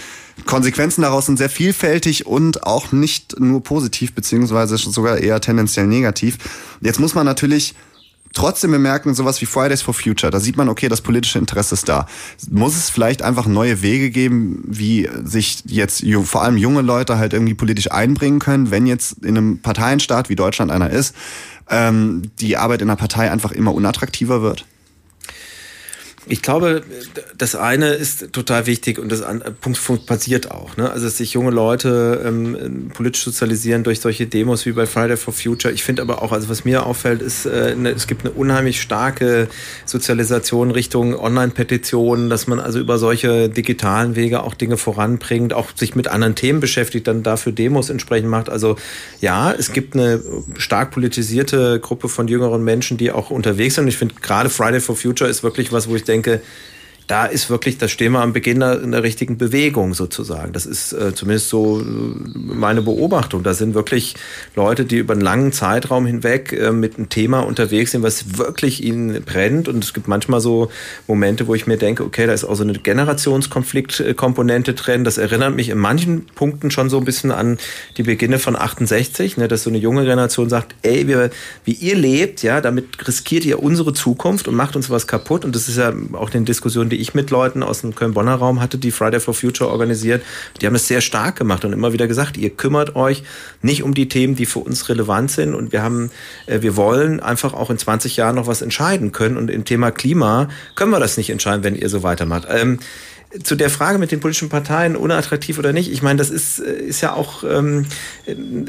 Konsequenzen daraus sind sehr vielfältig und auch nicht nur positiv, beziehungsweise sogar eher tendenziell negativ. Jetzt muss man natürlich trotzdem bemerken, sowas wie Fridays for Future, da sieht man, okay, das politische Interesse ist da. Muss es vielleicht einfach neue Wege geben, wie sich jetzt vor allem junge Leute halt irgendwie politisch einbringen können, wenn jetzt in einem Parteienstaat wie Deutschland einer ist, ähm, die Arbeit in einer Partei einfach immer unattraktiver wird? Ich glaube, das eine ist total wichtig und das andere Punkt passiert auch. Ne? Also, dass sich junge Leute ähm, politisch sozialisieren durch solche Demos wie bei Friday for Future. Ich finde aber auch, also was mir auffällt, ist, äh, ne, es gibt eine unheimlich starke Sozialisation Richtung Online-Petitionen, dass man also über solche digitalen Wege auch Dinge voranbringt, auch sich mit anderen Themen beschäftigt, dann dafür Demos entsprechend macht. Also ja, es gibt eine stark politisierte Gruppe von jüngeren Menschen, die auch unterwegs sind. Ich finde gerade Friday for Future ist wirklich was, wo ich denke, denke, da ist wirklich, da stehen wir am Beginn in der richtigen Bewegung sozusagen. Das ist äh, zumindest so äh, meine Beobachtung. Da sind wirklich Leute, die über einen langen Zeitraum hinweg äh, mit einem Thema unterwegs sind, was wirklich ihnen brennt. Und es gibt manchmal so Momente, wo ich mir denke, okay, da ist auch so eine Generationskonfliktkomponente drin. Das erinnert mich in manchen Punkten schon so ein bisschen an die Beginne von 68, ne, dass so eine junge Generation sagt, ey, wir, wie ihr lebt, ja, damit riskiert ihr unsere Zukunft und macht uns was kaputt. Und das ist ja auch den Diskussionen, die ich mit Leuten aus dem Köln-Bonner Raum hatte, die Friday for Future organisiert. Die haben es sehr stark gemacht und immer wieder gesagt, ihr kümmert euch nicht um die Themen, die für uns relevant sind und wir haben, äh, wir wollen einfach auch in 20 Jahren noch was entscheiden können und im Thema Klima können wir das nicht entscheiden, wenn ihr so weitermacht. Ähm, zu der Frage mit den politischen Parteien, unattraktiv oder nicht, ich meine, das ist, äh, ist ja auch, ähm,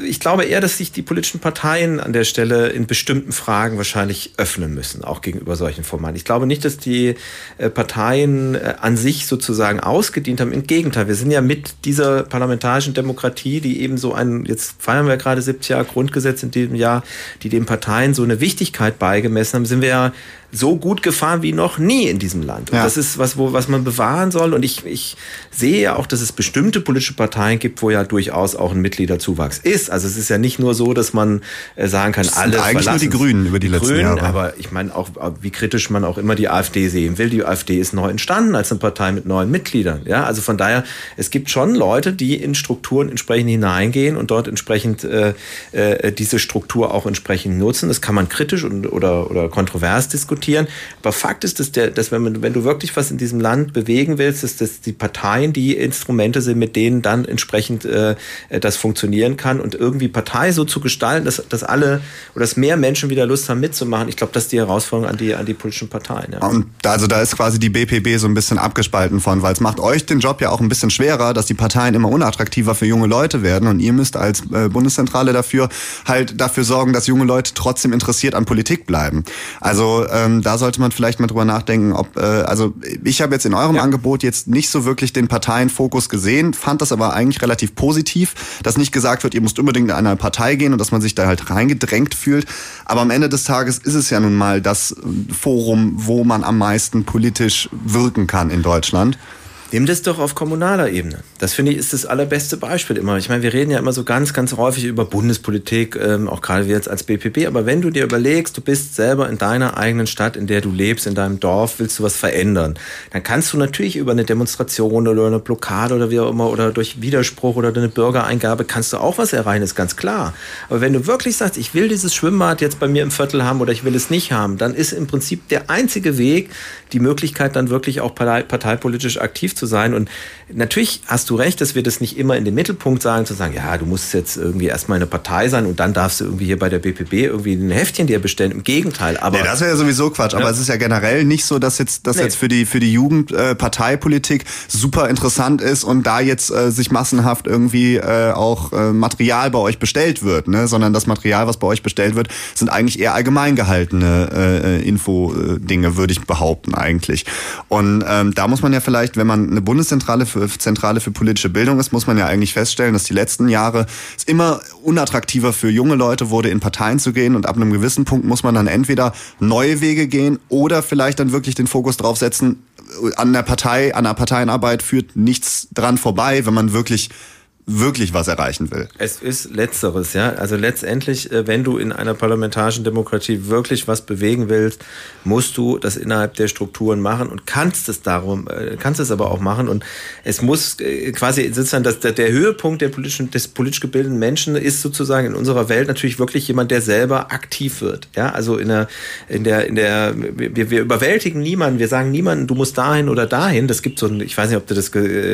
ich glaube eher, dass sich die politischen Parteien an der Stelle in bestimmten Fragen wahrscheinlich öffnen müssen, auch gegenüber solchen Formaten. Ich glaube nicht, dass die äh, Parteien äh, an sich sozusagen ausgedient haben. Im Gegenteil, wir sind ja mit dieser parlamentarischen Demokratie, die eben so ein, jetzt feiern wir gerade 70 Jahre Grundgesetz in diesem Jahr, die den Parteien so eine Wichtigkeit beigemessen haben, sind wir ja so gut gefahren wie noch nie in diesem Land. Und ja. das ist was, wo, was man bewahren soll. Und ich, ich sehe ja auch, dass es bestimmte politische Parteien gibt, wo ja durchaus auch ein Mitgliederzuwachs ist. Also es ist ja nicht nur so, dass man äh, sagen kann, alle eigentlich nur die Grünen über die letzten Grünen, Jahre. Aber ich meine auch, wie kritisch man auch immer die AfD sehen will. Die AfD ist neu entstanden als eine Partei mit neuen Mitgliedern. Ja, also von daher, es gibt schon Leute, die in Strukturen entsprechend hineingehen und dort entsprechend äh, äh, diese Struktur auch entsprechend nutzen. Das kann man kritisch und, oder, oder kontrovers diskutieren diskutieren. Aber Fakt ist, dass, der, dass wenn, man, wenn du wirklich was in diesem Land bewegen willst, dass, dass die Parteien die Instrumente sind, mit denen dann entsprechend äh, das funktionieren kann und irgendwie Partei so zu gestalten, dass, dass alle oder dass mehr Menschen wieder Lust haben mitzumachen. Ich glaube, das ist die Herausforderung an die, an die politischen Parteien. Ja. Und also da ist quasi die BPB so ein bisschen abgespalten von, weil es macht euch den Job ja auch ein bisschen schwerer, dass die Parteien immer unattraktiver für junge Leute werden und ihr müsst als äh, Bundeszentrale dafür halt dafür sorgen, dass junge Leute trotzdem interessiert an Politik bleiben. Also ähm, ähm, da sollte man vielleicht mal drüber nachdenken, ob, äh, also ich habe jetzt in eurem ja. Angebot jetzt nicht so wirklich den Parteienfokus gesehen, fand das aber eigentlich relativ positiv, dass nicht gesagt wird, ihr müsst unbedingt in eine Partei gehen und dass man sich da halt reingedrängt fühlt. Aber am Ende des Tages ist es ja nun mal das Forum, wo man am meisten politisch wirken kann in Deutschland. Nimm das doch auf kommunaler Ebene. Das finde ich ist das allerbeste Beispiel immer. Ich meine, wir reden ja immer so ganz, ganz häufig über Bundespolitik, ähm, auch gerade jetzt als BPP. Aber wenn du dir überlegst, du bist selber in deiner eigenen Stadt, in der du lebst, in deinem Dorf, willst du was verändern, dann kannst du natürlich über eine Demonstration oder eine Blockade oder wie auch immer oder durch Widerspruch oder eine Bürgereingabe kannst du auch was erreichen, ist ganz klar. Aber wenn du wirklich sagst, ich will dieses Schwimmbad jetzt bei mir im Viertel haben oder ich will es nicht haben, dann ist im Prinzip der einzige Weg, die Möglichkeit dann wirklich auch parteipolitisch aktiv zu sein. Und natürlich hast du recht, dass wir das nicht immer in den Mittelpunkt sagen, zu sagen, ja, du musst jetzt irgendwie erstmal eine Partei sein und dann darfst du irgendwie hier bei der BPB irgendwie ein Heftchen dir bestellen. Im Gegenteil. Aber nee, das wäre ja sowieso Quatsch. Ja. Aber es ist ja generell nicht so, dass jetzt, dass nee. jetzt für die, für die Jugend äh, Parteipolitik super interessant ist und da jetzt äh, sich massenhaft irgendwie äh, auch äh, Material bei euch bestellt wird, ne? sondern das Material, was bei euch bestellt wird, sind eigentlich eher allgemein gehaltene äh, äh Info-Dinge, würde ich behaupten eigentlich. Und ähm, da muss man ja vielleicht, wenn man eine Bundeszentrale für, Zentrale für politische Bildung ist, muss man ja eigentlich feststellen, dass die letzten Jahre es immer unattraktiver für junge Leute wurde, in Parteien zu gehen. Und ab einem gewissen Punkt muss man dann entweder neue Wege gehen oder vielleicht dann wirklich den Fokus drauf setzen, an der Partei, an der Parteienarbeit führt nichts dran vorbei, wenn man wirklich wirklich was erreichen will. Es ist letzteres, ja. Also letztendlich, äh, wenn du in einer parlamentarischen Demokratie wirklich was bewegen willst, musst du das innerhalb der Strukturen machen und kannst es darum, äh, kannst es aber auch machen und es muss äh, quasi sozusagen das, der Höhepunkt der politischen, des politisch gebildeten Menschen ist sozusagen in unserer Welt natürlich wirklich jemand, der selber aktiv wird, ja. Also in der, in der, in der, wir, wir überwältigen niemanden, wir sagen niemanden, du musst dahin oder dahin. Das gibt so ein, ich weiß nicht, ob du das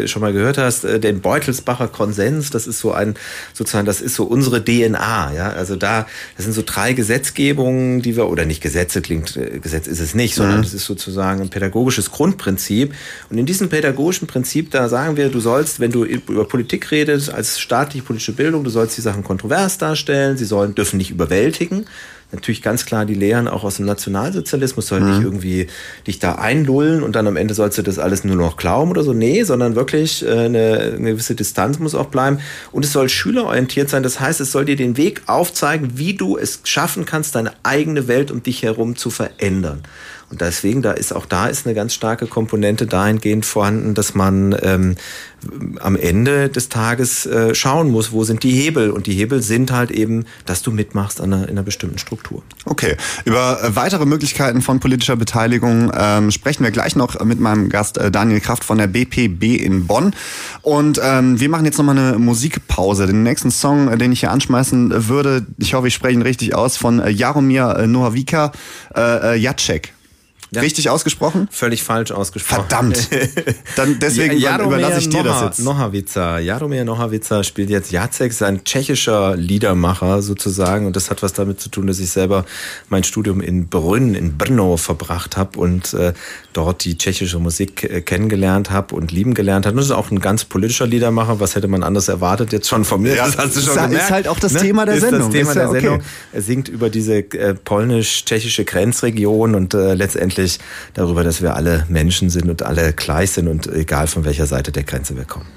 schon mal gehört hast, den Beutelsbacher Konsens Konsens, das ist so ein, sozusagen, das ist so unsere DNA, ja. Also da, das sind so drei Gesetzgebungen, die wir, oder nicht Gesetze klingt, äh, Gesetz ist es nicht, sondern Mhm. das ist sozusagen ein pädagogisches Grundprinzip. Und in diesem pädagogischen Prinzip, da sagen wir, du sollst, wenn du über Politik redest, als staatliche politische Bildung, du sollst die Sachen kontrovers darstellen, sie sollen, dürfen nicht überwältigen. Natürlich ganz klar die Lehren auch aus dem Nationalsozialismus sollen nicht irgendwie dich da einlullen und dann am Ende sollst du das alles nur noch glauben oder so. Nee, sondern wirklich äh, eine, eine gewisse Distanz muss auch bleiben. Und es soll schülerorientiert sein. Das heißt, es soll dir den Weg aufzeigen, wie du es schaffen kannst, deine eigene Welt um dich herum zu verändern. Und deswegen, da ist auch da ist eine ganz starke Komponente dahingehend vorhanden, dass man ähm, am Ende des Tages äh, schauen muss, wo sind die Hebel. Und die Hebel sind halt eben, dass du mitmachst an einer, in einer bestimmten Struktur. Okay, über äh, weitere Möglichkeiten von politischer Beteiligung ähm, sprechen wir gleich noch mit meinem Gast äh, Daniel Kraft von der BPB in Bonn. Und ähm, wir machen jetzt nochmal eine Musikpause. Den nächsten Song, äh, den ich hier anschmeißen würde, ich hoffe, ich spreche ihn richtig aus, von äh, Jaromir äh, Nohavika äh, äh, Jacek. Richtig ausgesprochen? Völlig falsch ausgesprochen. Verdammt. Dann deswegen Ja, überlasse ich dir das Noha- jetzt. Nohavica. Jaromir Nohavica spielt jetzt Jacek, ist ein tschechischer Liedermacher sozusagen. Und das hat was damit zu tun, dass ich selber mein Studium in Brünn, in Brno verbracht habe und äh, dort die tschechische Musik äh, kennengelernt habe und lieben gelernt habe. Und das ist auch ein ganz politischer Liedermacher. Was hätte man anders erwartet jetzt schon von mir? Ja, das hast du schon ist halt- gemerkt. ist halt auch das ne? Thema der ist Sendung. Das Thema Ist ja der okay. Sendung. Er singt über diese äh, polnisch-tschechische Grenzregion und äh, letztendlich darüber, dass wir alle Menschen sind und alle gleich sind und egal von welcher Seite der Grenze wir kommen.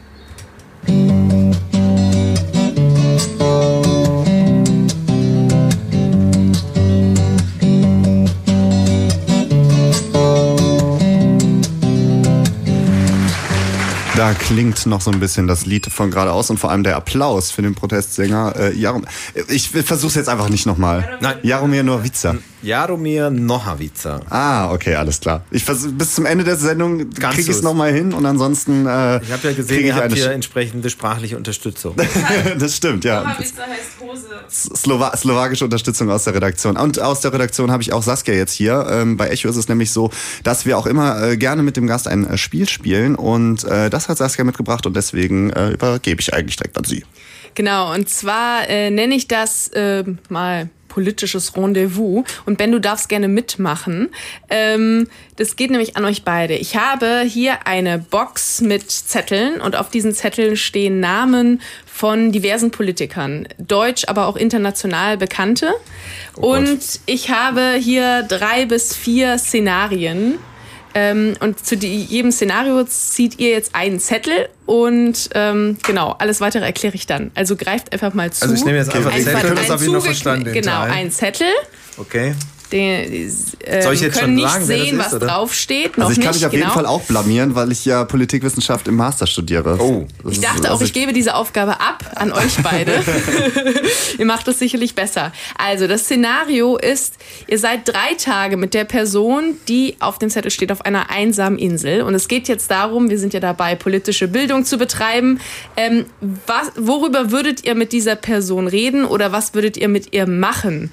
Da klingt noch so ein bisschen das Lied von geradeaus und vor allem der Applaus für den Protestsänger äh, Jarom. Ich versuch's jetzt einfach nicht nochmal. Jaromir Novica. Jaromir Nohavica. Ah, okay, alles klar. Ich versuch, bis zum Ende der Sendung kriege ich es nochmal hin und ansonsten. Äh, Ich habe ja gesehen, ihr ich habt eine hier entsprechende sprachliche Unterstützung. das stimmt, ja. heißt Hose. Slowa slowakische Unterstützung aus der Redaktion. Und aus der Redaktion habe ich auch Saskia jetzt hier. Ähm, bei Echo ist es nämlich so, dass wir auch immer äh, gerne mit dem Gast ein äh, Spiel spielen. Und äh, das hat Saskia mitgebracht und deswegen äh, übergebe ich eigentlich direkt an sie. Genau, und zwar äh, nenne ich das äh, mal politisches Rendezvous. Und Ben, du darfst gerne mitmachen. Ähm, das geht nämlich an euch beide. Ich habe hier eine Box mit Zetteln und auf diesen Zetteln stehen Namen von diversen Politikern, deutsch, aber auch international bekannte. und ich habe hier drei bis vier Szenarien. Ähm, und zu die, jedem Szenario zieht ihr jetzt einen Zettel und ähm, genau, alles weitere erkläre ich dann. Also greift einfach mal zu. Also ich nehme jetzt einfach Einfach Zettel, das habe ich noch verstanden, den Genau, Teil. ein Zettel. Okay. Den, ähm, Soll ich jetzt können schon nicht sagen, sehen, ist, was oder? draufsteht. Noch Also ich kann nicht, mich auf genau. jeden Fall auch blamieren, weil ich ja Politikwissenschaft im Master studiere. Oh. Ich dachte auch, ich gebe diese Aufgabe ab an euch beide. ihr macht es sicherlich besser. Also, das Szenario ist, ihr seid drei Tage mit der Person, die auf dem Zettel steht, auf einer einsamen Insel. Und es geht jetzt darum, wir sind ja dabei, politische Bildung zu betreiben. Ähm, was, worüber würdet ihr mit dieser Person reden oder was würdet ihr mit ihr machen?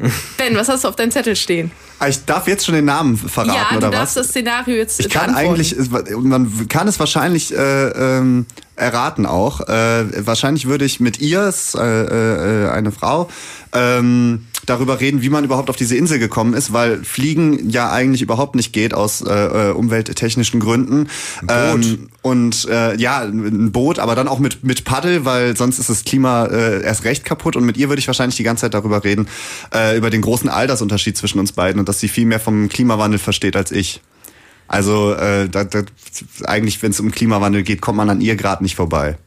Ben, was hast du auf deinem Zettel stehen? Ah, Ich darf jetzt schon den Namen verraten, ja, du oder darfst was? das Szenario jetzt Ich kann eigentlich, man kann es wahrscheinlich äh, ähm, erraten auch. Äh, wahrscheinlich würde ich mit ihr, ist, äh, äh, eine Frau, ähm, darüber reden, wie man überhaupt auf diese Insel gekommen ist, weil Fliegen ja eigentlich überhaupt nicht geht aus äh, äh, umwelttechnischen Gründen. Ähm, und äh, ja, ein Boot, aber dann auch mit, mit Paddel, weil sonst ist das Klima äh, erst recht kaputt. Und mit ihr würde ich wahrscheinlich die ganze Zeit darüber reden, äh, über den großen Altersunterschied zwischen uns beiden und dass sie viel mehr vom Klimawandel versteht als ich. Also äh, da, da, eigentlich, wenn es um Klimawandel geht, kommt man an ihr gerade nicht vorbei.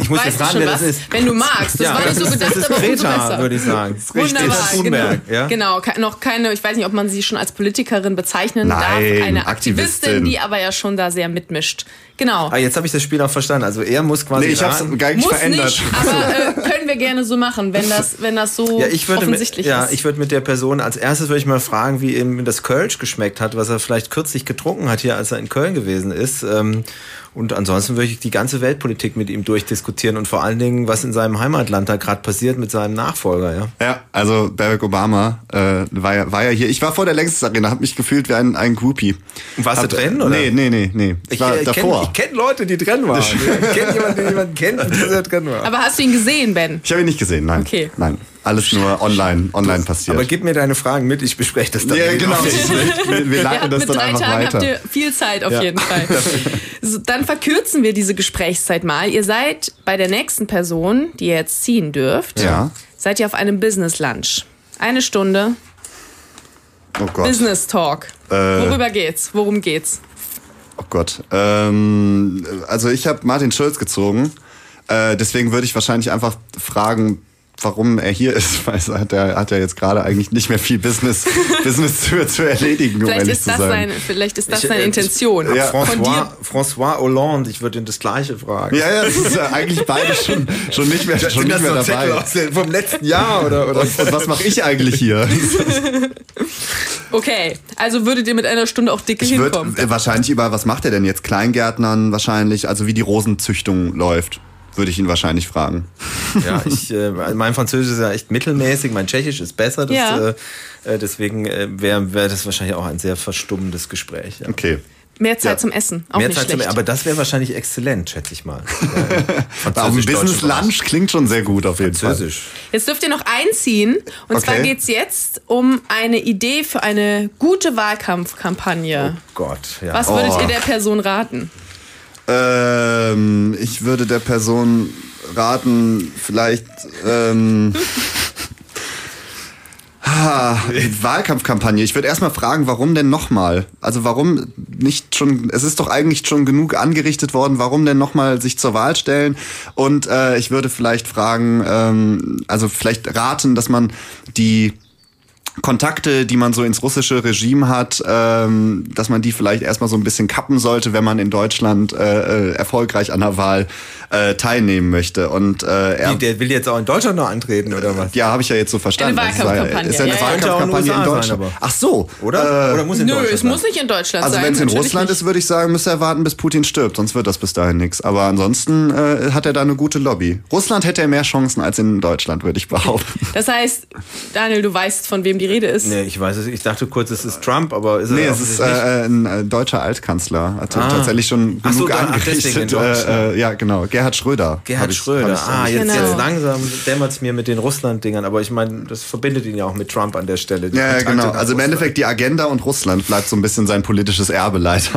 Ich muss Weißt raten, schon wer was? das ist. Wenn du magst. Das Ja, war nicht so das ist- gedacht, das ist aber Greta, würde ich sagen. Wunderbar, Greta Thunberg, genau. ja? Genau, noch keine, ich weiß nicht, ob man sie schon als Politikerin bezeichnen darf. Nein, Eine Aktivistin, Aktivistin. die aber ja schon da sehr mitmischt. Genau. Ah, jetzt habe ich das Spiel auch verstanden. Also er muss quasi Nee, ich hab's raten. gar nicht Muss verändert. nicht, aber äh, können wir gerne so machen, wenn das, wenn das so Ja, ich würde mit, offensichtlich ja, ist. ich würde mit der Person als erstes würde ich mal fragen, wie ihm das Kölsch geschmeckt hat, was er vielleicht kürzlich getrunken hat hier, als er in Köln gewesen ist. Ähm, Und ansonsten würde ich die ganze Weltpolitik mit ihm durchdiskutieren und vor allen Dingen, was in seinem Heimatland da gerade passiert mit seinem Nachfolger. Ja, ja also Barack Obama äh, war, ja, war ja hier. Ich war vor der Längstes Arena, habe mich gefühlt wie ein, ein Groupie. Und warst hab, du drin? Oder? Nee, nee, nee. nee. Ich, ich war äh, davor. Kenn, ich kenne Leute, die drin waren. ich kenne jemanden, der jemanden kennt, der drin war. Aber hast du ihn gesehen, Ben? Ich habe ihn nicht gesehen, nein. Okay. Nein. Alles nur online, online passiert. Aber gib mir deine Fragen mit, ich bespreche das dann. Ja, genau. wir, wir leiten das mit dann drei einfach Tagen weiter. habt ihr viel Zeit auf ja. jeden Fall. so, dann verkürzen wir diese Gesprächszeit mal. Ihr seid bei der nächsten Person, die ihr jetzt ziehen dürft, ja. seid ihr auf einem Business Lunch. Eine Stunde. Oh Gott. Business Talk. Äh, Worüber geht's? Worum geht's? Oh Gott. Ähm, also ich habe Martin Schulz gezogen. Äh, deswegen würde ich wahrscheinlich einfach fragen, warum er hier ist, weil er hat er hat ja jetzt gerade eigentlich nicht mehr viel Business, Business zu, zu erledigen, vielleicht um ehrlich ist zu das sein. Sein, vielleicht ist das Ich, seine äh, Intention. Ja. François. François Hollande, ich würde ihn das Gleiche fragen. Ja, ja, das ist ja eigentlich beide schon, schon nicht mehr, schon nicht mehr so dabei. aus dem- vom letzten Jahr oder, oder? Und, und was mache ich eigentlich hier? Okay, also würdet ihr mit einer Stunde auch dicke Ich hinkommen? äh, wahrscheinlich über, was macht er denn jetzt? Kleingärtnern wahrscheinlich, also wie die Rosenzüchtung läuft, würde ich ihn wahrscheinlich fragen. Ja, ich, äh, mein Französisch ist ja echt mittelmäßig, mein Tschechisch ist besser. Das, Ja. äh, äh, deswegen äh, wäre wär das wahrscheinlich auch ein sehr verstummendes Gespräch. Ja. Okay. Mehr Zeit Ja. zum Essen, auch Mehr nicht Zeit zum, schlecht. aber das wäre wahrscheinlich exzellent, schätze ich mal. Aber auf dem Business Lunch klingt schon sehr gut auf jeden Französisch. Jetzt dürft ihr noch einziehen. Und Okay. zwar geht's jetzt um eine Idee für eine gute Wahlkampfkampagne. Gott, ja. Was würdet Oh. ihr der Person raten? Ähm, ich würde der Person raten, vielleicht ähm, ah, Wahlkampfkampagne. Ich würde erstmal fragen, warum denn nochmal? Also warum nicht schon, es ist doch eigentlich schon genug angerichtet worden, warum denn nochmal sich zur Wahl stellen? Und äh, ich würde vielleicht fragen, ähm, also vielleicht raten, dass man die Kontakte, die man so ins russische Regime hat, ähm, dass man die vielleicht erstmal so ein bisschen kappen sollte, wenn man in Deutschland äh, äh, erfolgreich an der Wahl äh, teilnehmen möchte. Und äh, er, Wie, der will jetzt auch in Deutschland noch antreten, oder was? ja, habe ich ja jetzt so verstanden. Eine Das war ja- Wahlkampfkampagne, Ist ja eine ja, in Wahlkampfkampagne in Deutschland. sein. Ach so. Oder? Äh, oder muss in Nö, Deutschland es sein? muss nicht in Deutschland also sein. wenn es in Russland nicht. ist, würde ich sagen, müsste er warten, bis Putin stirbt, sonst wird das bis dahin nichts. Aber ansonsten äh, hat er da eine gute Lobby. Russland hätte er mehr Chancen als in Deutschland, würde ich behaupten. Das heißt, Daniel, du weißt, von wem die Rede ist. Nee, ich weiß es. Ich dachte kurz, es ist Trump, aber ist er Nee, es ist äh, ein äh, deutscher Altkanzler. Hat Ah. tatsächlich schon Ach so, genug da- in angerichtet. Äh, äh, ja, genau. Gerhard Schröder. Gerhard ich- Schröder. ah, jetzt, Genau. jetzt langsam dämmert es mir mit den Russland-Dingern, aber ich meine, das verbindet ihn ja auch mit Trump an der Stelle. Ja, Kontakte genau. Also im Russland. Endeffekt die Agenda und Russland bleibt so ein bisschen sein politisches Erbe leider.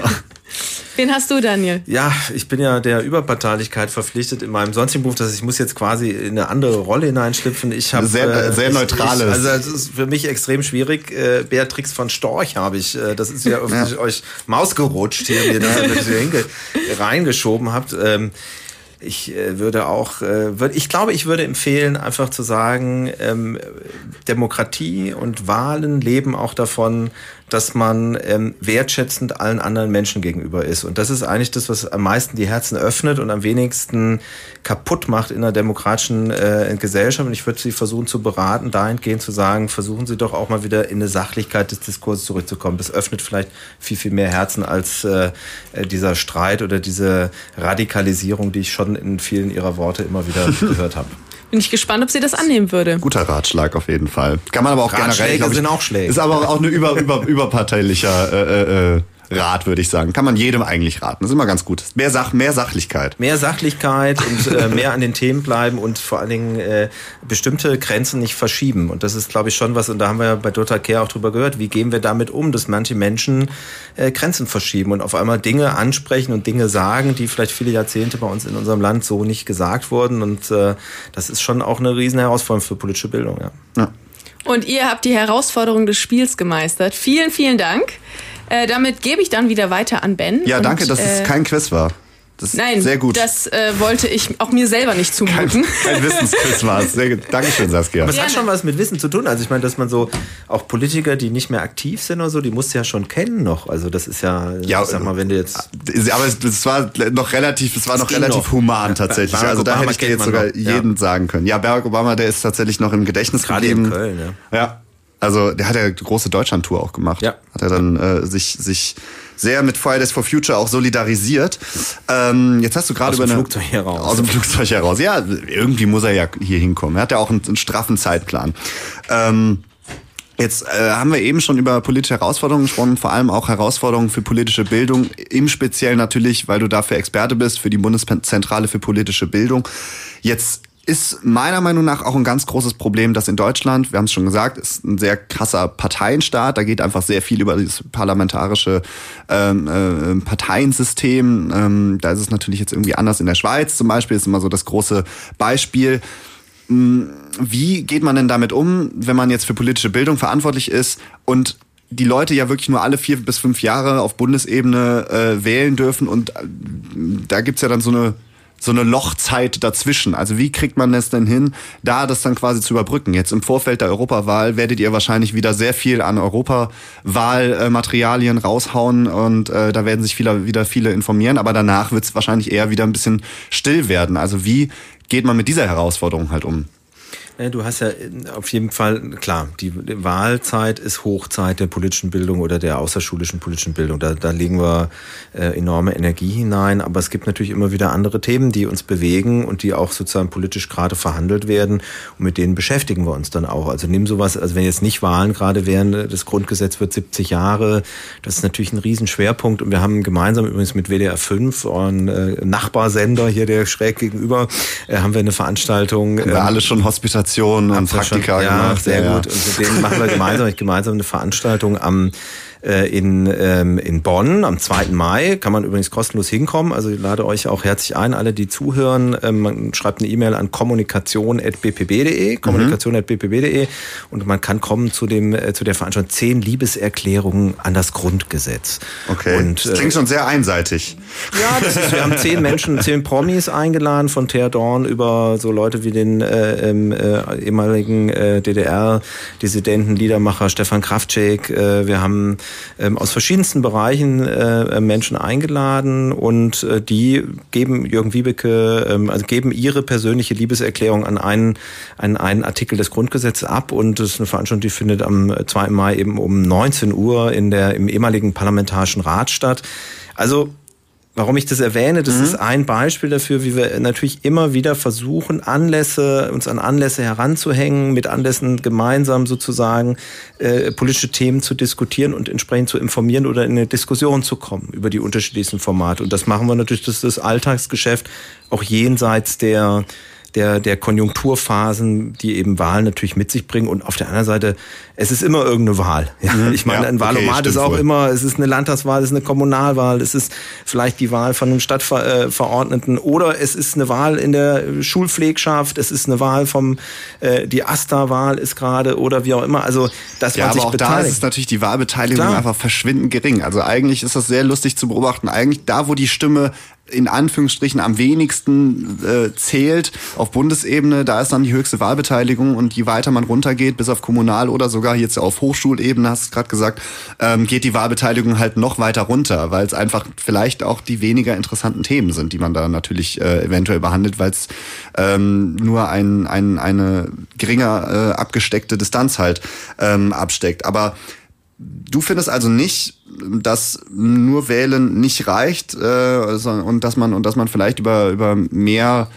Wen hast du, Daniel? Ja, ich bin ja der Überparteilichkeit verpflichtet in meinem sonstigen Beruf, dass ich muss jetzt quasi in eine andere Rolle hineinschlüpfen. Ich habe Sehr- äh, sehr ich- neutrales. Ich, also es ist für mich extrem schwierig. Äh, Beatrix von Storch habe ich. Äh, das ist ja, ja. euch mausgerutscht hier, mir das reingeschoben habt. Ähm, ich äh, würde auch, äh, würd, ich glaube, ich würde empfehlen, einfach zu sagen, ähm, Demokratie und Wahlen leben auch davon, dass man ähm, wertschätzend allen anderen Menschen gegenüber ist. Und das ist eigentlich das, was am meisten die Herzen öffnet und am wenigsten kaputt macht in einer demokratischen äh, Gesellschaft. Und ich würde Sie versuchen zu beraten, dahingehend zu sagen, versuchen Sie doch auch mal wieder in eine Sachlichkeit des Diskurses zurückzukommen. Das öffnet vielleicht viel, viel mehr Herzen als äh, äh, dieser Streit oder diese Radikalisierung, die ich schon in vielen Ihrer Worte immer wieder gehört habe. Bin ich gespannt, ob sie das annehmen würde. Guter Ratschlag auf jeden Fall. Kann man aber auch Ratschläge generell. ich, sind auch Schläge. Ist aber auch eine über, über, überparteilicher äh, äh, Rat, würde ich sagen. Kann man jedem eigentlich raten. Das ist immer ganz gut. Mehr, Sach, mehr Sachlichkeit. Mehr Sachlichkeit und äh, mehr an den Themen bleiben und vor allen Dingen äh, bestimmte Grenzen nicht verschieben. Und das ist, glaube ich, schon was, und da haben wir ja bei Dota Care auch drüber gehört, wie gehen wir damit um, dass manche Menschen äh, Grenzen verschieben und auf einmal Dinge ansprechen und Dinge sagen, die vielleicht viele Jahrzehnte bei uns in unserem Land so nicht gesagt wurden. Und äh, das ist schon auch eine riesen Herausforderung für politische Bildung. Ja. Ja. Und ihr habt die Herausforderung des Spiels gemeistert. Vielen, vielen Dank. Äh, damit gebe ich dann wieder weiter an Ben. Ja, Und, danke, dass äh, es kein Quiz war. Das Nein, sehr gut. das äh, wollte ich auch mir selber nicht kein, zumuten. kein Wissensquiz war es. Sehr gut. Dankeschön, Saskia. Aber es hat schon was mit Wissen zu tun. Also ich meine, dass man so auch Politiker, die nicht mehr aktiv sind oder so, die musst du ja schon kennen noch. Also das ist ja, Ja, ich sag mal, wenn du jetzt Aber es, es war noch relativ, es war noch ging relativ noch. human tatsächlich. Barack also da Obama hätte ich dir jetzt sogar noch, ja. jeden sagen können. Ja, Barack Obama, der ist tatsächlich noch im Gedächtnis gerade geblieben. in Köln, ja. Ja. Also der hat ja große Deutschland-Tour auch gemacht. Ja. Hat er dann äh, sich, sich sehr mit Fridays for Future auch solidarisiert. Ähm, jetzt hast du gerade über dem eine, Flugzeug heraus. Aus dem Flugzeug heraus. Ja, irgendwie muss er ja hier hinkommen. Er hat ja auch einen, einen straffen Zeitplan. Ähm, Jetzt äh, haben wir eben schon über politische Herausforderungen gesprochen, vor allem auch Herausforderungen für politische Bildung, im Speziellen natürlich, weil du dafür Experte bist, für die Bundeszentrale für politische Bildung. Jetzt ist meiner Meinung nach auch ein ganz großes Problem, dass in Deutschland, wir haben es schon gesagt, ist ein sehr krasser Parteienstaat. Da geht einfach sehr viel über das parlamentarische ähm, äh, Parteiensystem. Ähm, da ist es natürlich jetzt irgendwie anders in der Schweiz zum Beispiel, ist immer so das große Beispiel. Hm, wie geht man denn damit um, wenn man jetzt für politische Bildung verantwortlich ist und die Leute ja wirklich nur alle vier bis fünf Jahre auf Bundesebene äh, wählen dürfen und äh, da gibt's ja dann so eine so eine Lochzeit dazwischen. Also wie kriegt man es denn hin, da das dann quasi zu überbrücken? Jetzt im Vorfeld der Europawahl werdet ihr wahrscheinlich wieder sehr viel an Europawahlmaterialien raushauen und äh, da werden sich viele, wieder viele informieren, aber danach wird es wahrscheinlich eher wieder ein bisschen still werden. Also wie geht man mit dieser Herausforderung halt um? Du hast ja auf jeden Fall, klar, die Wahlzeit ist Hochzeit der politischen Bildung oder der außerschulischen politischen Bildung. Da, da legen wir äh, enorme Energie hinein. Aber es gibt natürlich immer wieder andere Themen, die uns bewegen und die auch sozusagen politisch gerade verhandelt werden. Und mit denen beschäftigen wir uns dann auch. Also nimm sowas, also wenn jetzt nicht Wahlen gerade wären, das Grundgesetz wird 70 Jahre, das ist natürlich ein Riesenschwerpunkt. Und wir haben gemeinsam übrigens mit WDR 5, ein äh, Nachbarsender hier, der schräg gegenüber, äh, haben wir eine Veranstaltung. Haben wir ähm, alle schon Hospitation Stationen und Praktika schon, ja, gemacht. Sehr ja, gut. Und mit denen machen wir gemeinsam, gemeinsam eine Veranstaltung am äh, in, ähm, in Bonn am 2. Mai. Kann man übrigens kostenlos hinkommen. Also ich lade euch auch herzlich ein, alle, die zuhören. Ähm, man schreibt eine E-Mail an kommunikation.bpb.de, mhm. kommunikation.bpb.de und man kann kommen zu, dem, äh, zu der Veranstaltung zehn Liebeserklärungen an das Grundgesetz. Okay, und, das klingt äh, schon sehr einseitig. Ja, das ist, wir haben zehn Menschen, zehn Promis eingeladen, von Thea Dorn über so Leute wie den äh, ähm, äh, ehemaligen äh, DDR-Dissidenten, Liedermacher Stefan Kraftschek. Äh, wir haben ähm, aus verschiedensten Bereichen äh, Menschen eingeladen und äh, die geben Jürgen Wiebeke, ähm, also geben ihre persönliche Liebeserklärung an einen, an einen Artikel des Grundgesetzes ab und das ist eine Veranstaltung, die findet am 2. Mai eben um 19 Uhr in der, im ehemaligen Parlamentarischen Rat statt. Also Warum ich das erwähne, das mhm. ist ein Beispiel dafür, wie wir natürlich immer wieder versuchen, Anlässe, uns an Anlässe heranzuhängen, mit Anlässen gemeinsam sozusagen äh, politische Themen zu diskutieren und entsprechend zu informieren oder in eine Diskussion zu kommen über die unterschiedlichsten Formate. Und das machen wir natürlich, das ist das Alltagsgeschäft, auch jenseits der der, der Konjunkturphasen, die eben Wahlen natürlich mit sich bringen. Und auf der anderen Seite, es ist immer irgendeine Wahl. Ja, mhm. ich meine, ein Wahlomat okay, ist auch wohl. immer, es ist eine Landtagswahl, es ist eine Kommunalwahl, es ist vielleicht die Wahl von einem Stadtverordneten oder es ist eine Wahl in der Schulpflegschaft, es ist eine Wahl vom, äh, die AStA-Wahl ist gerade oder wie auch immer. Also, dass ja, man sich aber auch beteiligt. da ist natürlich die Wahlbeteiligung Klar. einfach verschwindend gering. Also eigentlich ist das sehr lustig zu beobachten. Eigentlich da, wo die Stimme in Anführungsstrichen am wenigsten äh, zählt auf Bundesebene, da ist dann die höchste Wahlbeteiligung und je weiter man runtergeht, bis auf Kommunal oder sogar jetzt auf Hochschulebene, hast du gerade gesagt, ähm, geht die Wahlbeteiligung halt noch weiter runter, weil es einfach vielleicht auch die weniger interessanten Themen sind, die man da natürlich äh, eventuell behandelt, weil es ähm, nur ein, ein, eine geringer äh, abgesteckte Distanz halt ähm, absteckt. Aber Du findest also nicht, dass nur wählen nicht reicht äh, und dass man und dass man vielleicht über über mehr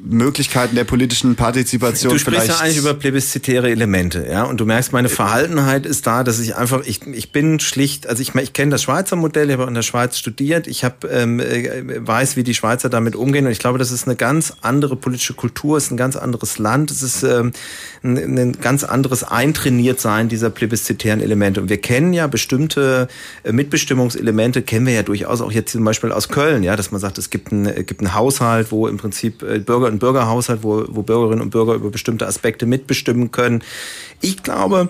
Möglichkeiten der politischen Partizipation Du sprichst ja eigentlich über plebiszitäre Elemente, ja, und du merkst, meine Verhaltenheit ist da, dass ich einfach, ich, ich bin schlicht, also ich, ich kenne das Schweizer Modell, ich habe in der Schweiz studiert, ich habe ähm, äh, weiß, wie die Schweizer damit umgehen und ich glaube, das ist eine ganz andere politische Kultur, ist ein ganz anderes Land, es ist ähm, ein, ein ganz anderes Eintrainiertsein dieser plebiszitären Elemente. Und wir kennen ja bestimmte äh, Mitbestimmungselemente, kennen wir ja durchaus auch jetzt zum Beispiel aus Köln, ja, dass man sagt, es gibt einen, gibt einen Haushalt, wo im Prinzip äh, Bürger und Bürgerhaushalt, wo, wo Bürgerinnen und Bürger über bestimmte Aspekte mitbestimmen können. Ich glaube,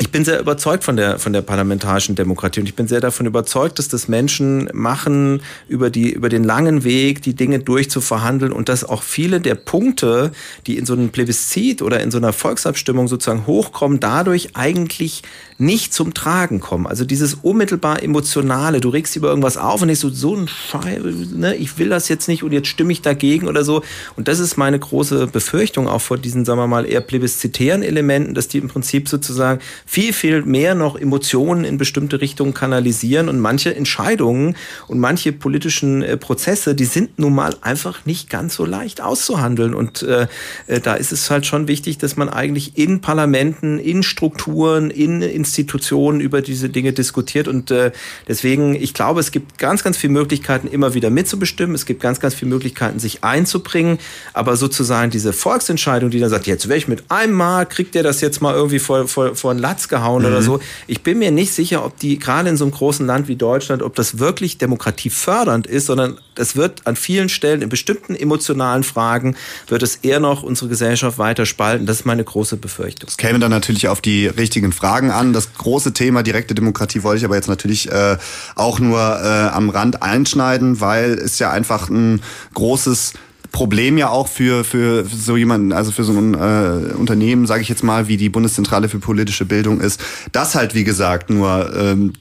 ich bin sehr überzeugt von der, von der parlamentarischen Demokratie und ich bin sehr davon überzeugt, dass das Menschen machen, über, die, über den langen Weg die Dinge durchzuverhandeln und dass auch viele der Punkte, die in so einem Plebiszit oder in so einer Volksabstimmung sozusagen hochkommen, dadurch eigentlich nicht zum Tragen kommen. Also dieses unmittelbar emotionale, du regst über irgendwas auf und denkst so, so ein Scheiß, ne, ich will das jetzt nicht und jetzt stimme ich dagegen oder so. Und das ist meine große Befürchtung auch vor diesen, sagen wir mal, eher plebiszitären Elementen, dass die im Prinzip sozusagen viel, viel mehr noch Emotionen in bestimmte Richtungen kanalisieren und manche Entscheidungen und manche politischen äh, Prozesse, die sind nun mal einfach nicht ganz so leicht auszuhandeln. Und äh, äh, da ist es halt schon wichtig, dass man eigentlich in Parlamenten, in Strukturen, in Institutionen über diese Dinge diskutiert. Und äh, deswegen, ich glaube, es gibt ganz, ganz viele Möglichkeiten, immer wieder mitzubestimmen. Es gibt ganz, ganz viele Möglichkeiten, sich einzubringen. Aber sozusagen diese Volksentscheidung, die dann sagt, jetzt wäre ich mit einem Mal, kriegt der das jetzt mal irgendwie vor, vor, vor den Latz gehauen mhm. oder so. Ich bin mir nicht sicher, ob die gerade in so einem großen Land wie Deutschland, ob das wirklich demokratiefördernd ist, sondern es wird an vielen Stellen in bestimmten emotionalen Fragen wird es eher noch unsere Gesellschaft weiter spalten. Das ist meine große Befürchtung. Es käme dann natürlich auf die richtigen Fragen an. Das große Thema direkte Demokratie wollte ich aber jetzt natürlich äh, auch nur äh, am Rand einschneiden, weil es ja einfach ein großes Problem ja auch für, für so jemanden, also für so ein äh, Unternehmen, sage ich jetzt mal, wie die Bundeszentrale für politische Bildung ist, das halt, wie gesagt, nur ähm,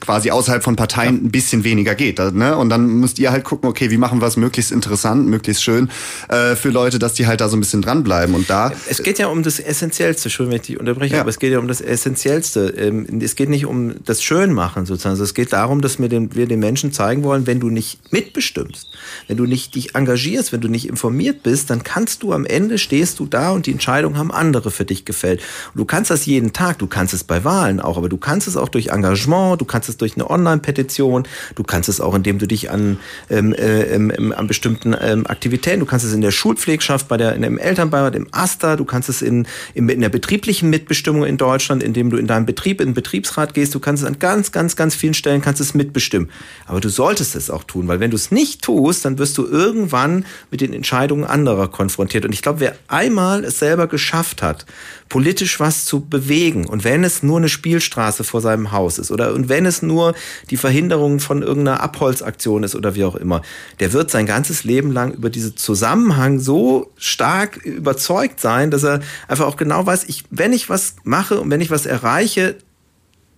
quasi außerhalb von Parteien ein bisschen weniger geht. Ne? Und dann müsst ihr halt gucken, okay, wie machen wir es möglichst interessant, möglichst schön äh, für Leute, dass die halt da so ein bisschen dranbleiben. Und da. Es geht ja um das Essentiellste, schön, wenn ich dich unterbreche, ja. aber es geht ja um das Essentiellste. Ähm, es geht nicht um das Schönmachen sozusagen. Also es geht darum, dass wir den, wir den Menschen zeigen wollen, wenn du nicht mitbestimmst, wenn du nicht dich engagierst, wenn du nicht informiert bist, dann kannst du am Ende stehst du da und die Entscheidung haben andere für dich gefällt. Und du kannst das jeden Tag, du kannst es bei Wahlen auch, aber du kannst es auch durch Engagement Engagement, du kannst es durch eine Online-Petition, du kannst es auch, indem du dich an, ähm, äh, ähm, an bestimmten ähm, Aktivitäten, du kannst es in der Schulpflegschaft, bei der, in dem Elternbeirat, im AStA, du kannst es in, in, in der betrieblichen Mitbestimmung in Deutschland, indem du in deinem Betrieb, in den Betriebsrat gehst, du kannst es an ganz, ganz, ganz vielen Stellen kannst es mitbestimmen. Aber du solltest es auch tun, weil wenn du es nicht tust, dann wirst du irgendwann mit den Entscheidungen anderer konfrontiert. Und ich glaube, wer einmal es selber geschafft hat, politisch was zu bewegen. Und wenn es nur eine Spielstraße vor seinem Haus ist oder und wenn es nur die Verhinderung von irgendeiner Abholzaktion ist oder wie auch immer, der wird sein ganzes Leben lang über diesen Zusammenhang so stark überzeugt sein, dass er einfach auch genau weiß, ich, wenn ich was mache und wenn ich was erreiche,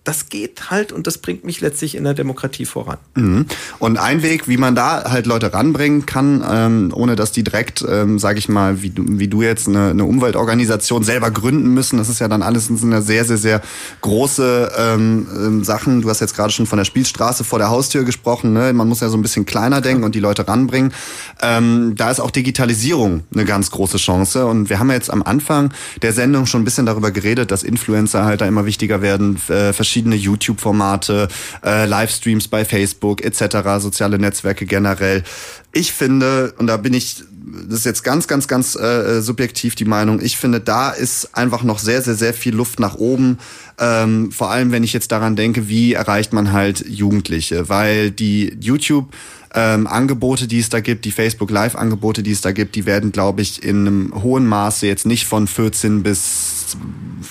das geht halt und das bringt mich letztlich in der Demokratie voran. Mhm. Und ein Weg, wie man da halt Leute ranbringen kann, ähm, ohne dass die direkt, ähm, ich mal, wie du, wie du jetzt eine, eine Umweltorganisation selber gründen müssen, das ist ja dann alles eine sehr, sehr, sehr große ähm, ähm, Sachen. Du hast jetzt gerade schon von der Spielstraße vor der Haustür gesprochen. Ne? Man muss ja so ein bisschen kleiner denken und die Leute ranbringen. Ähm, da ist auch Digitalisierung eine ganz große Chance. Und wir haben ja jetzt am Anfang der Sendung schon ein bisschen darüber geredet, dass Influencer halt da immer wichtiger werden, äh, verschiedene YouTube-Formate, äh, Livestreams bei Facebook etc., soziale Netzwerke generell. Ich finde, und da bin ich, das ist jetzt ganz, ganz, ganz äh, subjektiv die Meinung, ich finde, da ist einfach noch sehr, sehr, sehr viel Luft nach oben. Ähm, vor allem, wenn ich jetzt daran denke, wie erreicht man halt Jugendliche, weil die YouTube ähm, Angebote, die es da gibt, die Facebook Live-Angebote, die es da gibt, die werden, glaube ich, in einem hohen Maße jetzt nicht von 14 bis